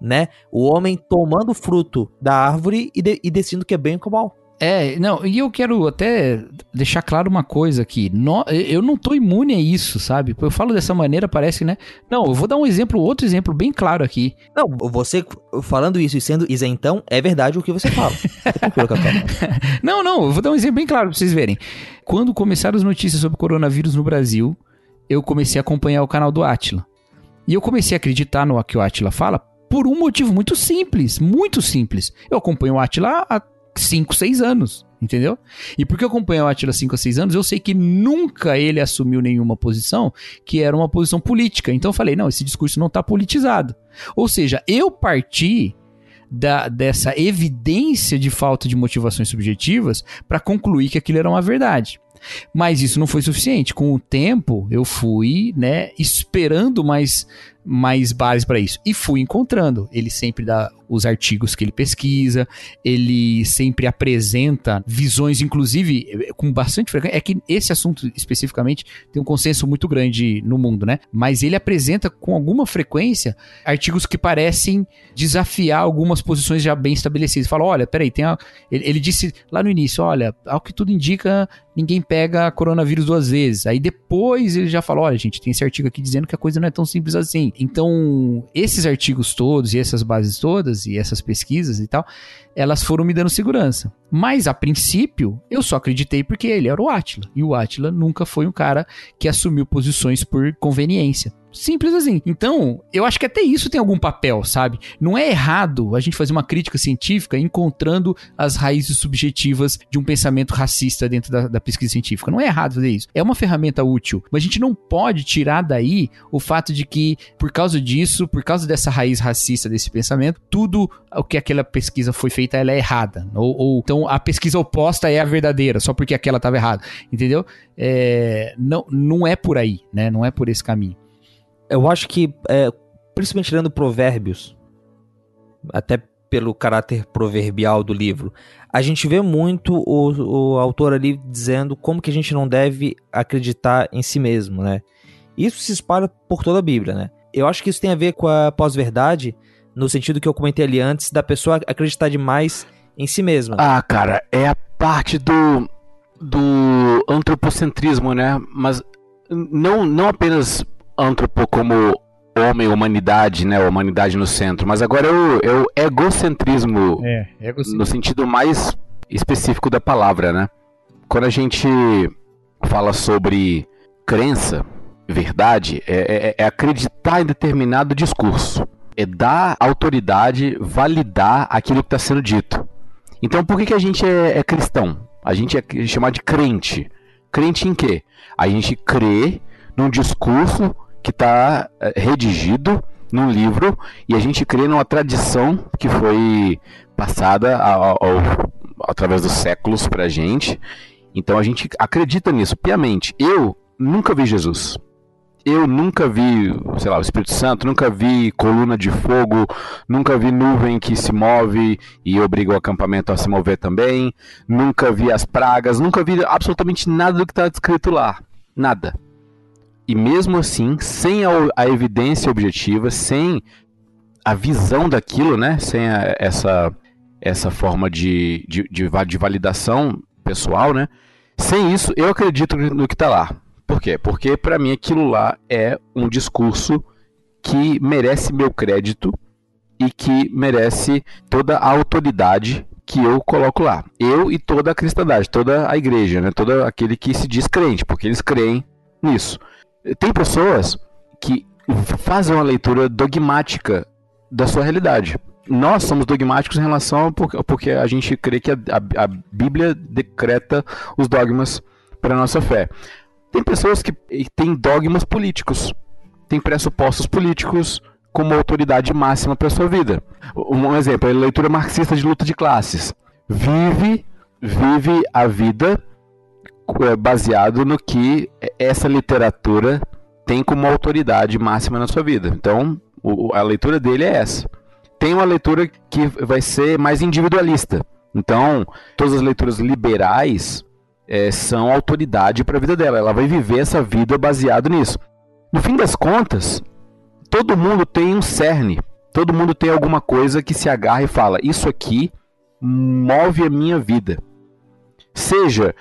né? O homem tomando fruto da árvore e, de, e decidindo que é bem ou mal. É, não, e eu quero até deixar claro uma coisa aqui. No, eu não tô imune a isso, sabe? Eu falo dessa maneira, parece, né? Não, eu vou dar um exemplo, outro exemplo bem claro aqui. Não, você falando isso e sendo isentão, é verdade o que você fala. não, não, eu vou dar um exemplo bem claro pra vocês verem. Quando começaram as notícias sobre coronavírus no Brasil, eu comecei a acompanhar o canal do Atila. E eu comecei a acreditar no que o Atila fala por um motivo muito simples, muito simples. Eu acompanho o Atila há 5, 6 anos, entendeu? E porque eu acompanho o Atila há 5 a 6 anos, eu sei que nunca ele assumiu nenhuma posição que era uma posição política. Então eu falei, não, esse discurso não está politizado. Ou seja, eu parti da, dessa evidência de falta de motivações subjetivas para concluir que aquilo era uma verdade. Mas isso não foi suficiente. Com o tempo, eu fui, né, esperando mais mais bases para isso. E fui encontrando. Ele sempre dá os artigos que ele pesquisa, ele sempre apresenta visões, inclusive, com bastante frequência. É que esse assunto especificamente tem um consenso muito grande no mundo, né? Mas ele apresenta com alguma frequência artigos que parecem desafiar algumas posições já bem estabelecidas. Fala, olha, peraí, tem a... ele, ele disse lá no início, olha, ao que tudo indica, ninguém pega coronavírus duas vezes. Aí depois ele já falou, olha, gente, tem esse artigo aqui dizendo que a coisa não é tão simples assim. Então, esses artigos todos e essas bases todas e essas pesquisas e tal, elas foram me dando segurança. Mas a princípio, eu só acreditei porque ele era o Atila. E o Atila nunca foi um cara que assumiu posições por conveniência. Simples assim. Então, eu acho que até isso tem algum papel, sabe? Não é errado a gente fazer uma crítica científica encontrando as raízes subjetivas de um pensamento racista dentro da, da, pesquisa científica. Não é errado fazer isso. É uma ferramenta útil. Mas a gente não pode tirar daí o fato de que, por causa disso, por causa dessa raiz racista desse pensamento, tudo o que aquela pesquisa foi feita ela é errada. Ou, ou então a pesquisa oposta é a verdadeira, só porque aquela estava errada. Entendeu? É, não, não é por aí, né? Não é por esse caminho eu acho que, é, principalmente lendo provérbios, até pelo caráter proverbial do livro, a gente vê muito o, o autor ali dizendo como que a gente não deve acreditar em si mesmo, né? Isso se espalha por toda a Bíblia, né? Eu acho que isso tem a ver com a pós-verdade, no sentido que eu comentei ali antes, da pessoa acreditar demais em si mesma. Ah, cara, é a parte do, do antropocentrismo, né? Mas não, não apenas antropo como homem, humanidade, né? Humanidade no centro. Mas agora é o, é o egocentrismo, é, egocentrismo no sentido mais específico da palavra, né? Quando a gente fala sobre crença, verdade, é, é, é acreditar em determinado discurso. É dar autoridade, validar aquilo que está sendo dito. Então, por que, que a gente é, é cristão? A gente é chamado de crente. Crente em quê? A gente crê num discurso que está eh, redigido num livro e a gente crê numa tradição que foi passada ao, ao, através dos séculos pra gente. Então a gente acredita nisso piamente. Eu nunca vi Jesus. Eu nunca vi, sei lá, o Espírito Santo, nunca vi coluna de fogo, nunca vi nuvem que se move e obriga o acampamento a se mover também, nunca vi as pragas, nunca vi absolutamente nada do que está escrito lá. Nada. E mesmo assim, sem a, a evidência objetiva, sem a visão daquilo, né? Sem a, essa, essa forma de, de, de, de validação pessoal, né? Sem isso, eu acredito no que está lá. Por quê? Porque para mim aquilo lá é um discurso que merece meu crédito e que merece toda a autoridade que eu coloco lá. Eu e toda a cristandade, toda a igreja, né? todo aquele que se diz crente, porque eles creem nisso. Tem pessoas que fazem uma leitura dogmática da sua realidade. Nós somos dogmáticos em relação porque a gente crê que a, a, a Bíblia decreta os dogmas para nossa fé. Tem pessoas que têm dogmas políticos, têm pressupostos políticos como autoridade máxima para sua vida. Um exemplo, a leitura marxista de luta de classes. Vive, vive a vida é, baseado no que essa literatura tem como autoridade máxima na sua vida. Então, a leitura dele é essa. Tem uma leitura que vai ser mais individualista. Então, todas as leituras liberais é, são autoridade para a vida dela. Ela vai viver essa vida baseado nisso. No fim das contas, todo mundo tem um cerne. Todo mundo tem alguma coisa que se agarra e fala: Isso aqui move a minha vida. Seja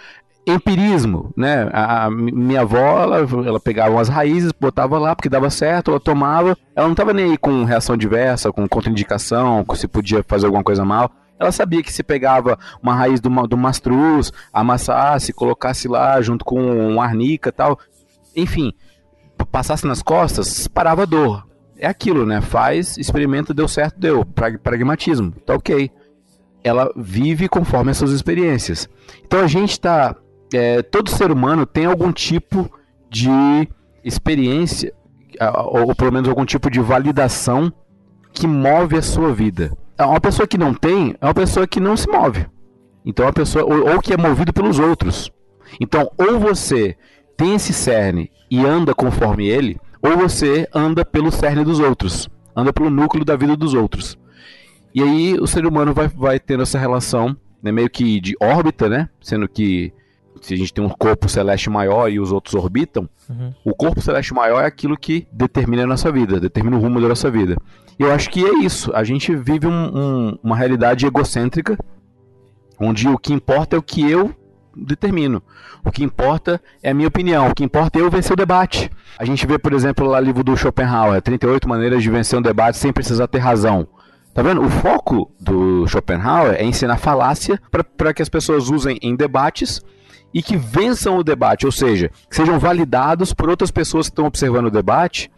empirismo, né? A, a minha avó, ela, ela, pegava umas raízes, botava lá porque dava certo, ela tomava. Ela não estava nem aí com reação diversa, com contraindicação, se podia fazer alguma coisa mal. Ela sabia que se pegava uma raiz do, do mastruz, amassasse, colocasse lá junto com um arnica tal, enfim, passasse nas costas, parava a dor. É aquilo, né? Faz, experimenta, deu certo, deu. Pragmatismo, tá ok. Ela vive conforme as suas experiências. Então a gente está. É, todo ser humano tem algum tipo de experiência, ou pelo menos algum tipo de validação que move a sua vida. É uma pessoa que não tem é uma pessoa que não se move. Então, é uma pessoa ou, ou que é movido pelos outros. Então, ou você tem esse cerne e anda conforme ele, ou você anda pelo cerne dos outros, anda pelo núcleo da vida dos outros. E aí o ser humano vai, vai tendo essa relação, né, meio que de órbita, né? Sendo que se a gente tem um corpo celeste maior e os outros orbitam, uhum. o corpo celeste maior é aquilo que determina a nossa vida, determina o rumo da nossa vida. E eu acho que é isso. A gente vive um, um, uma realidade egocêntrica, onde o que importa é o que eu determino. O que importa é a minha opinião. O que importa é eu vencer o debate. A gente vê, por exemplo, lá o livro do Schopenhauer, 38 maneiras de vencer um debate sem precisar ter razão. Tá vendo? O foco do Schopenhauer é ensinar falácia para que as pessoas usem em debates e que vençam o debate, ou seja, que sejam validados por outras pessoas que estão observando o debate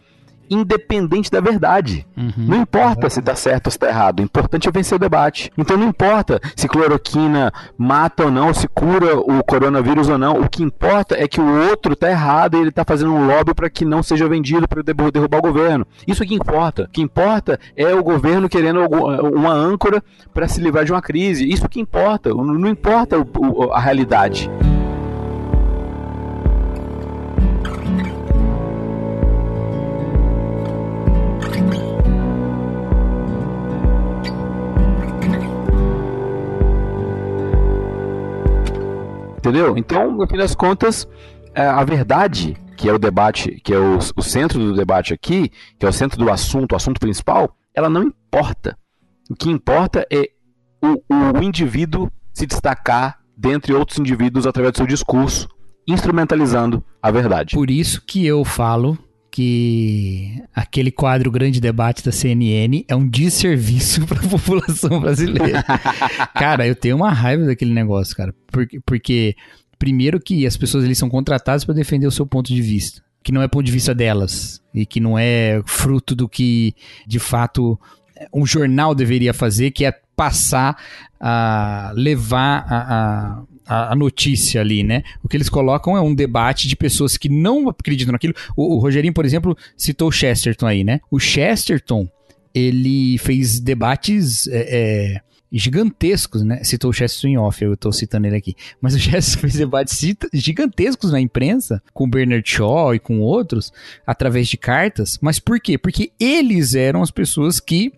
independente da verdade. Uhum. Não importa se dá certo ou se dá errado, o importante é vencer o debate. Então não importa se cloroquina mata ou não, se cura o coronavírus ou não, o que importa é que o outro está errado e ele está fazendo um lobby para que não seja vendido para derrubar o governo. Isso é que importa. O que importa é o governo querendo uma âncora para se livrar de uma crise. Isso é que importa. Não importa a realidade. Entendeu? Então, no fim das contas, é, a verdade, que é o debate, que é o, o centro do debate aqui, que é o centro do assunto, o assunto principal, ela não importa. O que importa é o, o indivíduo se destacar dentre outros indivíduos através do seu discurso, instrumentalizando a verdade. Por isso que eu falo que aquele quadro Grande Debate da CNN é um desserviço para a população brasileira. cara, eu tenho uma raiva daquele negócio, cara. Porque, porque primeiro que as pessoas eles são contratadas para defender o seu ponto de vista, que não é ponto de vista delas e que não é fruto do que de fato um jornal deveria fazer, que é passar a levar a, a a, a, notícia ali, né? O que eles colocam é um debate de pessoas que não acreditam naquilo. O, o Rogerinho, por exemplo, citou o Chesterton aí, né? O Chesterton, ele fez debates é, é, gigantescos, né? Citou o Chesterton em off, eu tô citando ele aqui. Mas o Chesterton fez debates gigantescos na imprensa, com Bernard Shaw e com outros, através de cartas. Mas por quê? Porque eles eram as pessoas que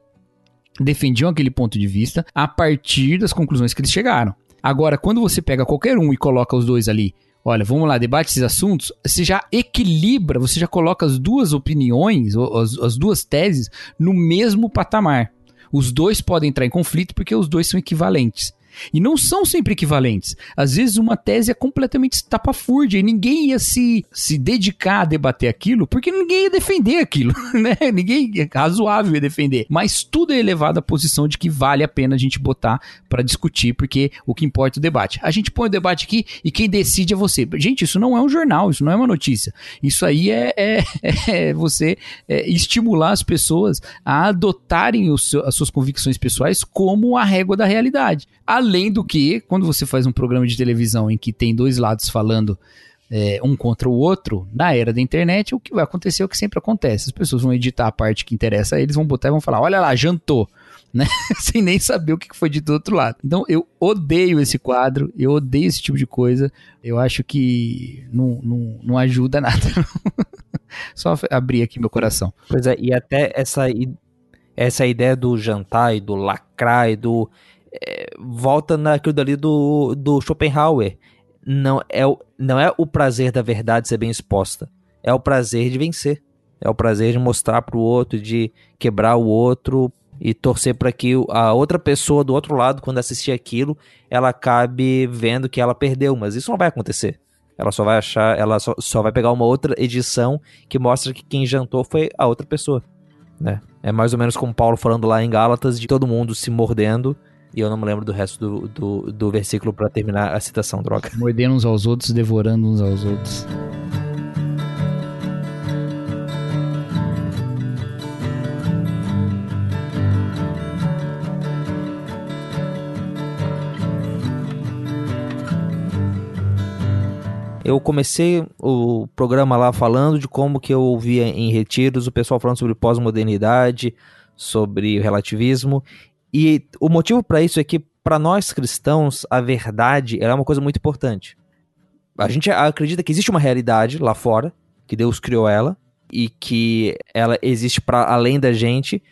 defendiam aquele ponto de vista a partir das conclusões que eles chegaram. Agora, quando você pega qualquer um e coloca os dois ali, olha, vamos lá, debate esses assuntos, você já equilibra, você já coloca as duas opiniões, as, as duas teses, no mesmo patamar. Os dois podem entrar em conflito porque os dois são equivalentes. E não são sempre equivalentes. Às vezes uma tese é completamente estapafúrdia e ninguém ia se, se dedicar a debater aquilo porque ninguém ia defender aquilo, né? Ninguém é razoável ia defender. Mas tudo é elevado à posição de que vale a pena a gente botar para discutir porque o que importa é o debate. A gente põe o debate aqui e quem decide é você. Gente, isso não é um jornal, isso não é uma notícia. Isso aí é, é, é você é, estimular as pessoas a adotarem seu, as suas convicções pessoais como a régua da realidade. Além do que, quando você faz um programa de televisão em que tem dois lados falando é, um contra o outro, na era da internet, o que vai acontecer é o que sempre acontece. As pessoas vão editar a parte que interessa a eles, vão botar e vão falar: olha lá, jantou. Né? Sem nem saber o que foi dito do outro lado. Então eu odeio esse quadro, eu odeio esse tipo de coisa. Eu acho que não, não, não ajuda nada. Só abrir aqui meu coração. Pois é, e até essa, essa ideia do jantar e do lacrar e do volta naquilo dali do, do Schopenhauer. Não é, não é o prazer da verdade ser bem exposta. É o prazer de vencer. É o prazer de mostrar pro outro, de quebrar o outro e torcer para que a outra pessoa do outro lado, quando assistir aquilo, ela acabe vendo que ela perdeu. Mas isso não vai acontecer. Ela só vai achar, ela só, só vai pegar uma outra edição que mostra que quem jantou foi a outra pessoa. Né? É mais ou menos como Paulo falando lá em Gálatas de todo mundo se mordendo e eu não me lembro do resto do, do, do versículo para terminar a citação, droga. Mordendo uns aos outros, devorando uns aos outros. Eu comecei o programa lá falando de como que eu ouvia em retiros o pessoal falando sobre pós-modernidade, sobre relativismo, e o motivo para isso é que, para nós cristãos, a verdade é uma coisa muito importante. A gente acredita que existe uma realidade lá fora, que Deus criou ela, e que ela existe para além da gente,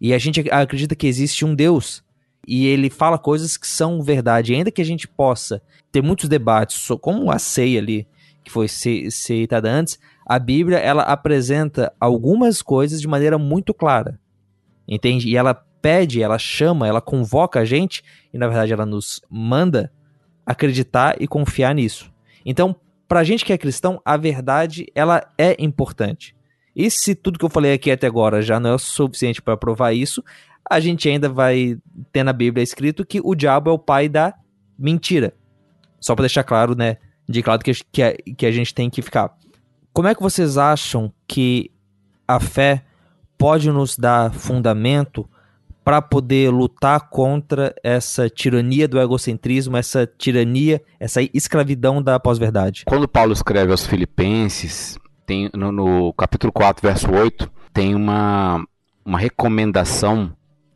e a gente acredita que existe um Deus, e ele fala coisas que são verdade. E ainda que a gente possa ter muitos debates, como a ceia ali, que foi citada antes, a Bíblia ela apresenta algumas coisas de maneira muito clara. Entende? E ela pede, ela chama, ela convoca a gente e na verdade ela nos manda acreditar e confiar nisso. Então, pra gente que é cristão, a verdade ela é importante. E se tudo que eu falei aqui até agora já não é o suficiente para provar isso, a gente ainda vai ter na Bíblia escrito que o diabo é o pai da mentira. Só para deixar claro, né, de claro que, que, a, que a gente tem que ficar. Como é que vocês acham que a fé pode nos dar fundamento para poder lutar contra essa tirania do egocentrismo, essa tirania, essa escravidão da pós-verdade. Quando Paulo escreve aos Filipenses, tem no, no capítulo 4, verso 8, tem uma, uma recomendação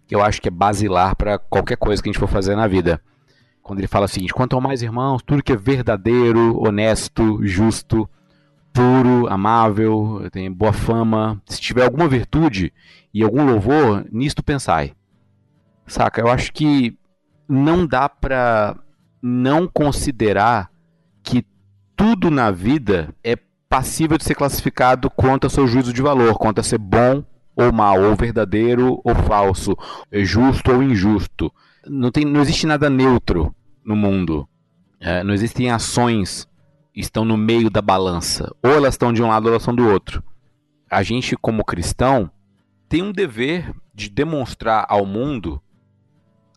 que eu acho que é basilar para qualquer coisa que a gente for fazer na vida. Quando ele fala o seguinte: quanto ao mais irmãos, tudo que é verdadeiro, honesto, justo, puro, amável, tem boa fama, se tiver alguma virtude e algum louvor, nisto pensai. Saca? Eu acho que não dá pra não considerar que tudo na vida é passível de ser classificado quanto ao seu juízo de valor, quanto a ser bom ou mal, ou verdadeiro ou falso, justo ou injusto. Não, tem, não existe nada neutro no mundo. É, não existem ações que estão no meio da balança. Ou elas estão de um lado ou elas estão do outro. A gente, como cristão, tem um dever de demonstrar ao mundo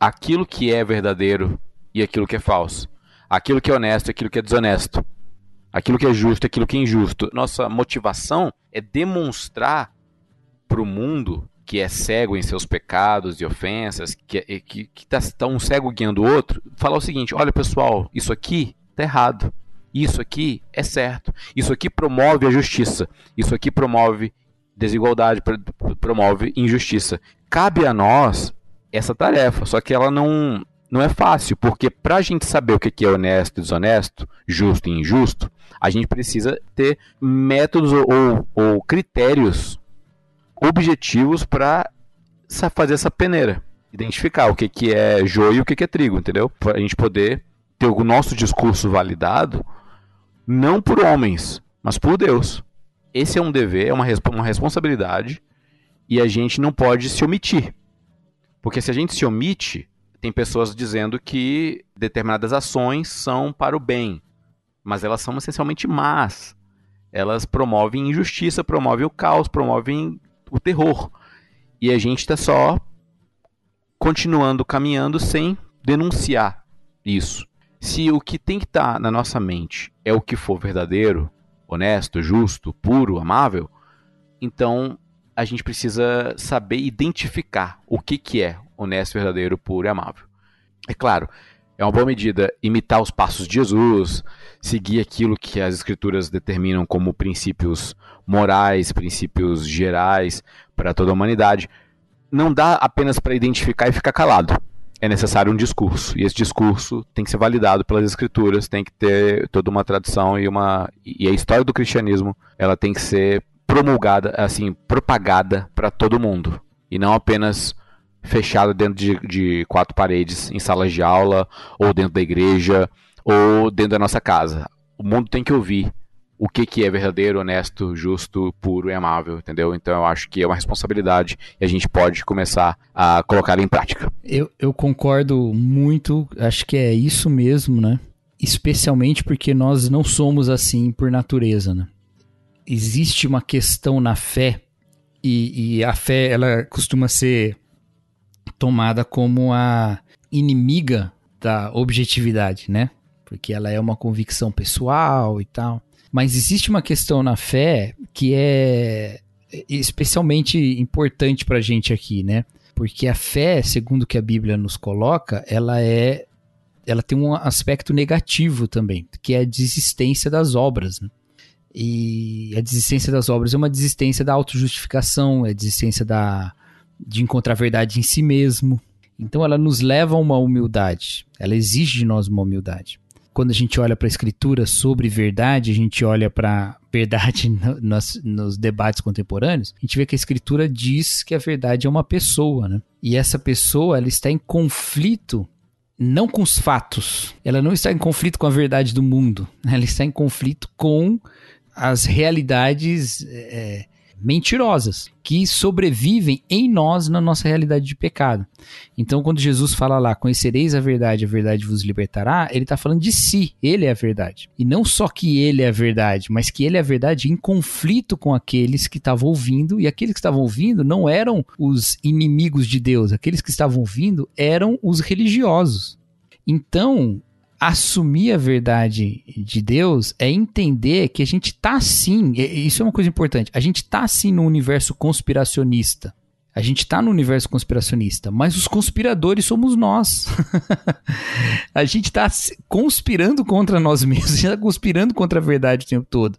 aquilo que é verdadeiro e aquilo que é falso. Aquilo que é honesto e aquilo que é desonesto. Aquilo que é justo e aquilo que é injusto. Nossa motivação é demonstrar para o mundo que é cego em seus pecados e ofensas, que está que, que tá, tá um cego guiando o outro, falar o seguinte: olha pessoal, isso aqui tá errado. Isso aqui é certo. Isso aqui promove a justiça. Isso aqui promove desigualdade, promove injustiça. Cabe a nós essa tarefa, só que ela não, não é fácil, porque para a gente saber o que é honesto e desonesto, justo e injusto, a gente precisa ter métodos ou, ou critérios objetivos para fazer essa peneira. Identificar o que, que é joio e o que, que é trigo, entendeu? Para a gente poder ter o nosso discurso validado, não por homens, mas por Deus. Esse é um dever, é uma, uma responsabilidade, e a gente não pode se omitir. Porque se a gente se omite, tem pessoas dizendo que determinadas ações são para o bem, mas elas são essencialmente más. Elas promovem injustiça, promovem o caos, promovem o terror. E a gente está só continuando caminhando sem denunciar isso. Se o que tem que estar tá na nossa mente é o que for verdadeiro, honesto, justo, puro, amável, então a gente precisa saber identificar o que, que é honesto, verdadeiro, puro e amável. É claro, é uma boa medida imitar os passos de Jesus, seguir aquilo que as escrituras determinam como princípios morais, princípios gerais para toda a humanidade. Não dá apenas para identificar e ficar calado. É necessário um discurso, e esse discurso tem que ser validado pelas escrituras, tem que ter toda uma tradição e uma e a história do cristianismo, ela tem que ser promulgada, assim, propagada para todo mundo e não apenas fechada dentro de, de quatro paredes em salas de aula ou dentro da igreja ou dentro da nossa casa. O mundo tem que ouvir o que, que é verdadeiro, honesto, justo, puro e amável, entendeu? Então eu acho que é uma responsabilidade e a gente pode começar a colocar em prática. Eu, eu concordo muito, acho que é isso mesmo, né? Especialmente porque nós não somos assim por natureza, né? Existe uma questão na fé e, e, a fé ela costuma ser tomada como a inimiga da objetividade, né? Porque ela é uma convicção pessoal e tal. Mas existe uma questão na fé que é especialmente importante para a gente aqui, né? Porque a fé, segundo que a Bíblia nos coloca, ela é, ela tem um aspecto negativo também, que é a desistência das obras. Né? E a desistência das obras é uma desistência da autojustificação, é a desistência da, de encontrar verdade em si mesmo. Então ela nos leva a uma humildade, ela exige de nós uma humildade. Quando a gente olha para a escritura sobre verdade, a gente olha para verdade nos, nos, debates contemporâneos, a gente vê que a escritura diz que a verdade é uma pessoa, né? E essa pessoa, ela está em conflito não com os fatos, ela não está em conflito com a verdade do mundo, ela está em conflito com as realidades é, mentirosas que sobrevivem em nós na nossa realidade de pecado. Então, quando Jesus fala lá, conhecereis a verdade, a verdade vos libertará, ele está falando de si, ele é a verdade. E não só que ele é a verdade, mas que ele é a verdade em conflito com aqueles que estavam ouvindo, e aqueles que estavam ouvindo não eram os inimigos de Deus, aqueles que estavam ouvindo eram os religiosos. Então, assumir a verdade de Deus é entender que a gente está sim, isso é uma coisa importante, a gente está sim no universo conspiracionista. A gente está no universo conspiracionista, mas os conspiradores somos nós. a gente está conspirando contra nós mesmos, a gente está conspirando contra a verdade o tempo todo.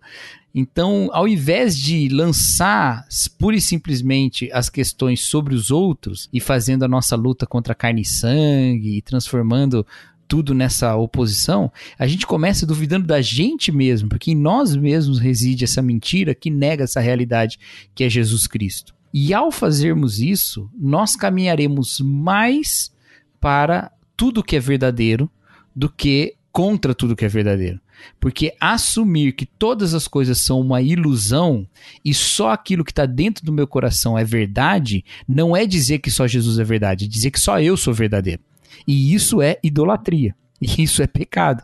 Então, ao invés de lançar pura e simplesmente as questões sobre os outros e fazendo a nossa luta contra carne e sangue e transformando tudo nessa oposição, a gente começa duvidando da gente mesmo, porque em nós mesmos reside essa mentira que nega essa realidade que é Jesus Cristo. E ao fazermos isso, nós caminharemos mais para tudo que é verdadeiro do que contra tudo que é verdadeiro. Porque assumir que todas as coisas são uma ilusão e só aquilo que está dentro do meu coração é verdade, não é dizer que só Jesus é verdade, é dizer que só eu sou verdadeiro. E isso é idolatria. E isso é pecado.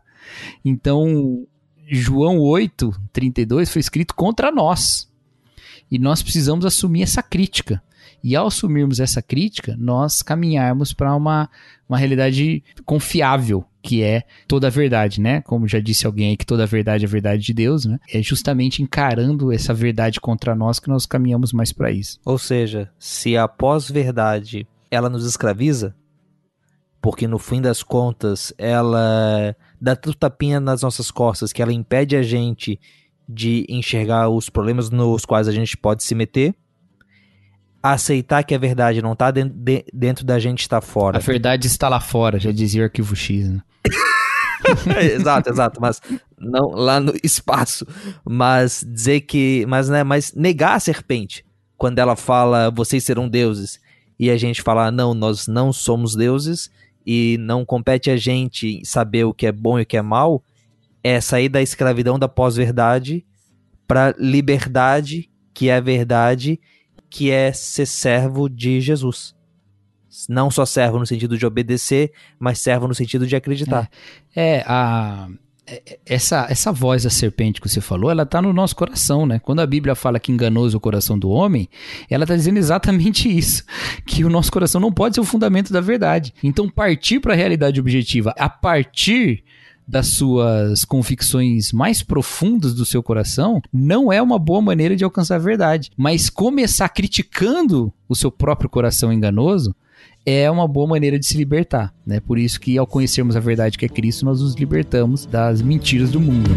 Então, João 8, 32 foi escrito contra nós. E nós precisamos assumir essa crítica. E ao assumirmos essa crítica, nós caminharmos para uma, uma realidade confiável que é toda a verdade, né? Como já disse alguém aí que toda a verdade é a verdade de Deus, né? É justamente encarando essa verdade contra nós que nós caminhamos mais para isso. Ou seja, se a pós-verdade ela nos escraviza, porque no fim das contas ela dá tanto tapinha nas nossas costas que ela impede a gente de enxergar os problemas nos quais a gente pode se meter, aceitar que a verdade não está dentro da gente, está fora. A verdade está lá fora, já dizia o arquivo X, né? exato, exato, mas não lá no espaço, mas dizer que, mas né, mas negar a serpente quando ela fala vocês serão deuses e a gente fala não, nós não somos deuses e não compete a gente saber o que é bom e o que é mal, é sair da escravidão da pós-verdade para liberdade, que é a verdade, que é ser servo de Jesus. Não só servo no sentido de obedecer, mas servo no sentido de acreditar. É, é a essa, essa voz da serpente que você falou, ela está no nosso coração, né? Quando a Bíblia fala que enganoso o coração do homem, ela está dizendo exatamente isso, que o nosso coração não pode ser o fundamento da verdade. Então, partir para a realidade objetiva a partir das suas convicções mais profundas do seu coração não é uma boa maneira de alcançar a verdade. Mas começar criticando o seu próprio coração enganoso é uma boa maneira de se libertar, né? Por isso que ao conhecermos a verdade que é Cristo, nós nos libertamos das mentiras do mundo.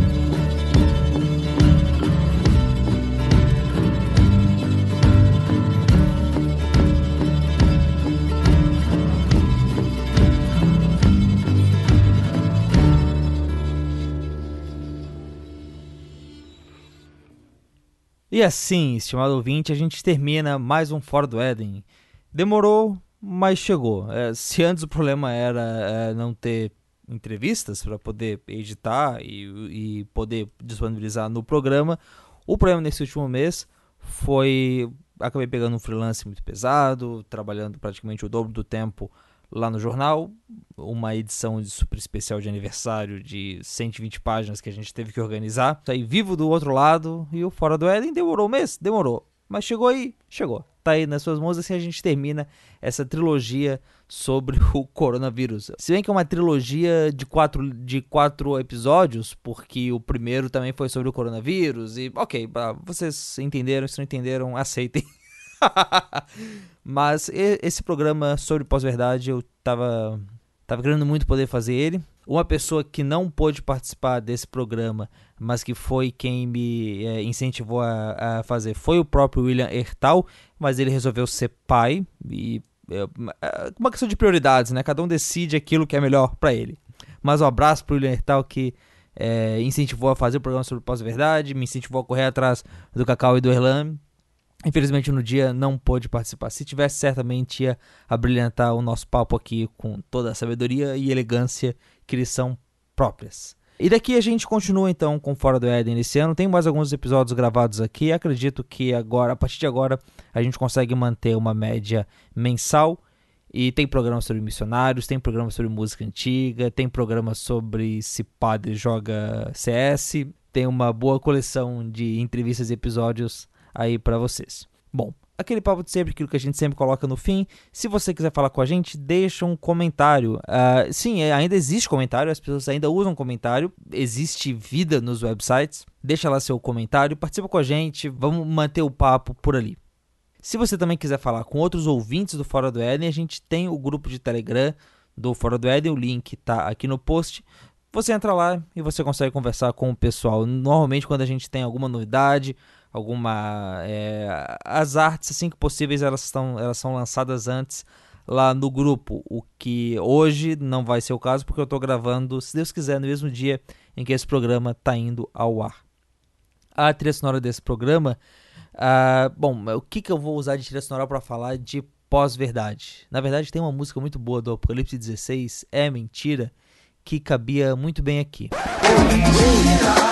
E assim, estimado ouvinte, a gente termina mais um Fora do Éden. Demorou, mas chegou. É, se antes o problema era é, não ter entrevistas para poder editar e, e, poder disponibilizar no programa, o problema nesse último mês foi acabei pegando um freelance muito pesado, trabalhando praticamente o dobro do tempo lá no jornal, uma edição de super especial de aniversário de 120 páginas que a gente teve que organizar. Saí vivo do outro lado e o Fora do Éden demorou um mês? Demorou. Mas chegou aí? Chegou tá aí nas suas mãos, assim a gente termina essa trilogia sobre o coronavírus. Se bem que é uma trilogia de quatro, de quatro episódios, porque o primeiro também foi sobre o coronavírus, e ok, vocês entenderam, se não entenderam, aceitem. Mas esse programa sobre pós-verdade eu tava, tava querendo muito poder fazer ele. Uma pessoa que não pôde participar desse programa, mas que foi quem me é, incentivou a, a, fazer, foi o próprio William Ertal, mas ele resolveu ser pai e é, uma questão de prioridades, né? Cada um decide aquilo que é melhor para ele. Mas um abraço pro William Ertal que é, incentivou a fazer o programa sobre pós-verdade, me incentivou a correr atrás do Cacau e do Erlan. Infelizmente no dia não pôde participar. Se tivesse, certamente ia abrilhantar o nosso papo aqui com toda a sabedoria e elegância que lhes são próprias. E daqui a gente continua então com Fora do Éden esse ano. Tem mais alguns episódios gravados aqui. Acredito que agora, a partir de agora, a gente consegue manter uma média mensal. E tem programas sobre missionários, tem programas sobre música antiga, tem programas sobre se padre joga CS. Tem uma boa coleção de entrevistas e episódios aí para vocês. Bom, aquele papo de sempre, aquilo que a gente sempre coloca no fim. Se você quiser falar com a gente, deixa um comentário. Uh, sim, é, ainda existe comentário, as pessoas ainda usam comentário, existe vida nos websites. Deixa lá seu comentário, participa com a gente, vamos manter o papo por ali. Se você também quiser falar com outros ouvintes do Fora do Éden, a gente tem o grupo de Telegram do Fora do Éden, o link está aqui no post. Você entra lá e você consegue conversar com o pessoal. Normalmente, quando a gente tem alguma novidade, alguma é, as artes assim que possíveis elas estão elas são lançadas antes lá no grupo o que hoje não vai ser o caso porque eu estou gravando se Deus quiser no mesmo dia em que esse programa está indo ao ar. A trilha sonora desse programa uh, bom o que que eu vou usar de trilha sonora para falar de pós-verdade? Na verdade tem uma música muito boa do Apocalipse 16 é mentira que cabia muito bem aqui. é,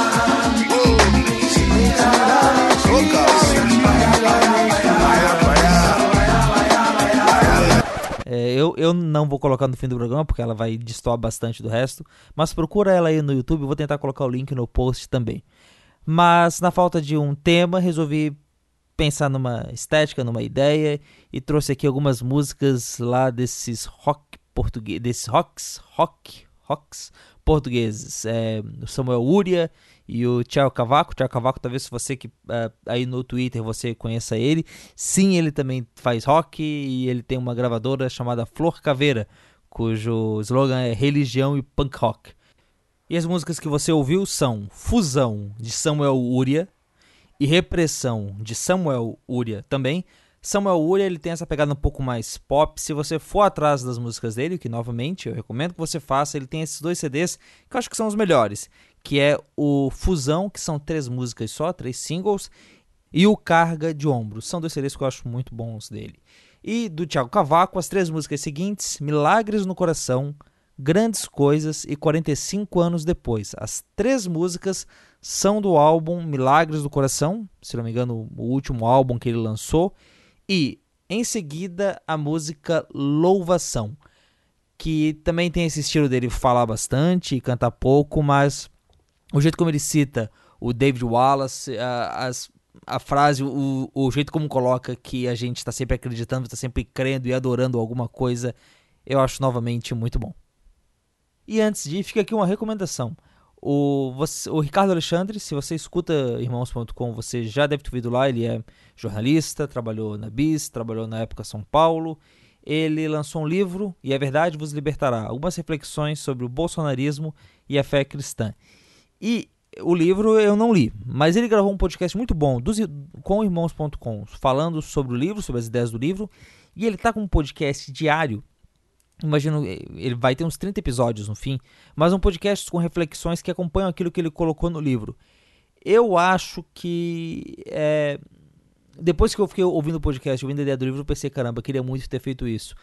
eu, eu não vou colocar no fim do programa porque ela vai destoar bastante do resto, mas procura ela aí no YouTube, vou tentar colocar o link no post também. Mas na falta de um tema, resolvi pensar numa estética, numa ideia e trouxe aqui algumas músicas lá desses rock português, desses rocks, rock, Rocks, portugueses, é, Samuel Uria e o Thiago Cavaco. Thiago Cavaco, talvez você que uh, aí no Twitter você conheça ele. Sim, ele também faz rock e ele tem uma gravadora chamada Flor Caveira, cujo slogan é Religião e Punk Rock. E as músicas que você ouviu são Fusão, de Samuel Uria, e Repressão, de Samuel Uria também. Samuel Uria ele tem essa pegada um pouco mais pop. Se você for atrás das músicas dele, que novamente eu recomendo que você faça, ele tem esses dois CDs que eu acho que são os melhores, que é o Fusão, que são três músicas só, três singles, e o Carga de Ombros. São dois CDs que eu acho muito bons dele. E do Thiago Cavaco, as três músicas seguintes: Milagres no Coração, Grandes Coisas e 45 anos depois. As três músicas são do álbum Milagres do Coração, se não me engano, o último álbum que ele lançou e em seguida a música Louvação, que também tem esse estilo dele falar bastante e cantar pouco, mas o jeito como ele cita o David Wallace, a, as, a frase, o, o jeito como coloca que a gente está sempre acreditando, está sempre crendo e adorando alguma coisa, eu acho novamente muito bom. E antes de fica aqui uma recomendação. O, você, o Ricardo Alexandre, se você escuta irmãos.com, você já deve ter ouvido lá. Ele é jornalista, trabalhou na BIS, trabalhou na época São Paulo. Ele lançou um livro, E a Verdade Vos Libertará. Algumas reflexões sobre o bolsonarismo e a fé cristã. E o livro eu não li, mas ele gravou um podcast muito bom dos, com irmãos.com, falando sobre o livro, sobre as ideias do livro. E ele está com um podcast diário Imagino, eh, ele vai ter uns 30 episódios no fim, mas um podcast com reflexões que acompanham aquilo que ele colocou no livro. Eu acho que. É, depois que eu fiquei ouvindo o podcast, ouvindo a ideia do livro, eu pensei, caramba, queria muito ter feito isso.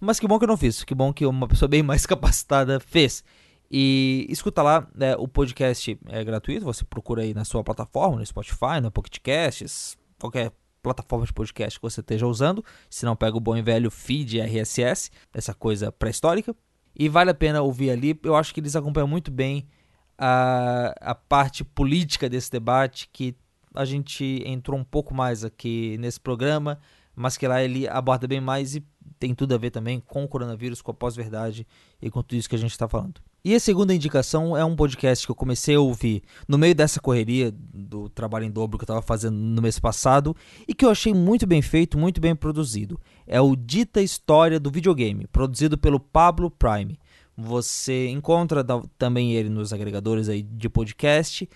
Mas que bom que eu não fiz, que bom que uma pessoa bem mais capacitada fez. E escuta lá, né, o podcast é gratuito, você procura aí na sua plataforma, no Spotify, no Pocket Casts, qualquer plataforma de podcast que você esteja usando, se não pega o bom e velho feed RSS, essa coisa pré-histórica. E vale a pena ouvir ali, eu acho que eles acompanham muito bem a, a parte política desse debate, que a gente entrou um pouco mais aqui nesse programa, mas que lá ele aborda bem mais e tem tudo a ver também com o coronavírus, com a pós-verdade e com tudo isso que a gente está falando. E a segunda indicação é um podcast que eu comecei a ouvir no meio dessa correria do trabalho em dobro que eu estava fazendo no mês passado e que eu achei muito bem feito, muito bem produzido. É o Dita História do Videogame, produzido pelo Pablo Prime. Você encontra também ele nos agregadores aí de podcast.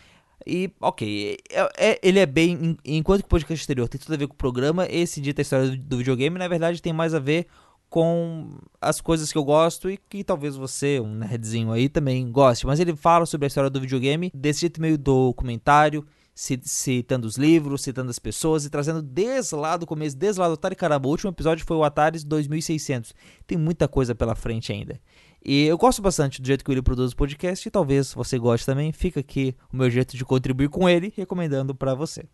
E, ok, é, é, ele é bem. Enquanto que o podcast anterior tem tudo a ver com o programa, esse Dita História do, do Videogame, na verdade, tem mais a ver com as coisas que eu gosto e que talvez você, um nerdzinho aí, também goste. Mas ele fala sobre a história do videogame desse jeito meio documentário, citando os livros, citando as pessoas e trazendo desde lá do começo, desde lá do Atari Caramba. O último episódio foi o Atari 2600. Tem muita coisa pela frente ainda. E eu gosto bastante do jeito que ele produz o podcast e talvez você goste também. Fica aqui o meu jeito de contribuir com ele, recomendando para você.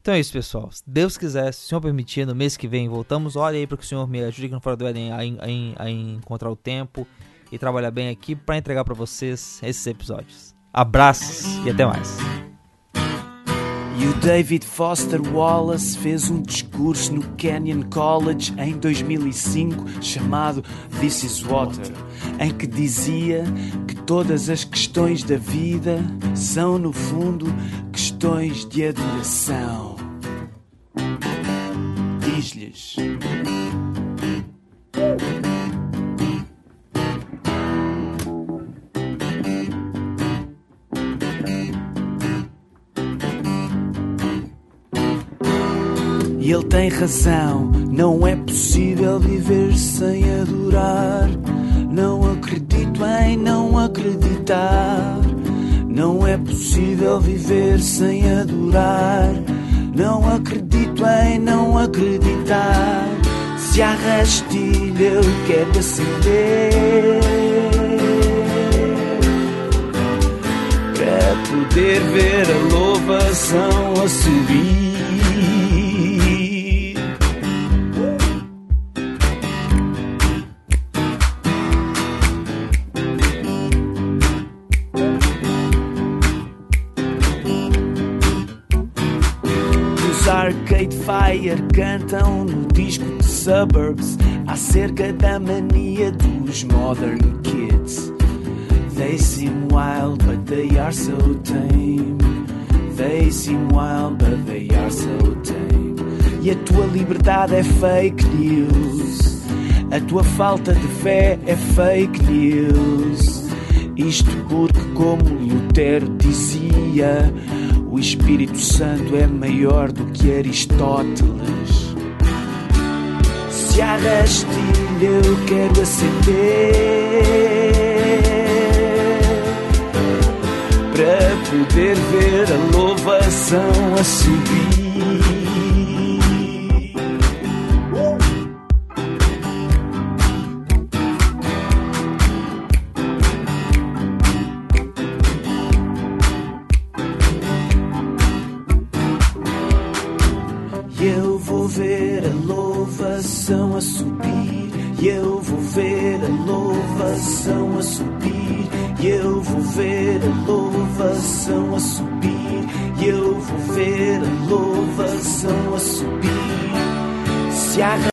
Então é isso, pessoal. Se Deus quiser, se o Senhor permitir, no mês que vem voltamos. Olha aí para que o Senhor me ajude aqui no Fora do Éden a, a, a encontrar o tempo e trabalhar bem aqui para entregar para vocês esses episódios. Abraços e até mais. E o David Foster Wallace fez um discurso no Kenyon College em 2005 chamado This is Water, em que dizia que todas as questões da vida são, no fundo, questões de adoração. Diz-lhes. E ele tem razão, não é possível viver sem adorar. Não acredito em não acreditar. Não é possível viver sem adorar. Não acredito em não acreditar. Se há rastilho eu quero acender. Para poder ver a louvação a subir. Fire cantam no disco de Suburbs acerca da mania dos Modern Kids. They seem wild, but they are so tame. They seem wild, but they are so tame. E a tua liberdade é fake news. A tua falta de fé é fake news. Isto porque, como Lutero dizia, o Espírito Santo é maior do que Aristóteles. Se há eu quero acender para poder ver a louvação a subir. Louvação a subir.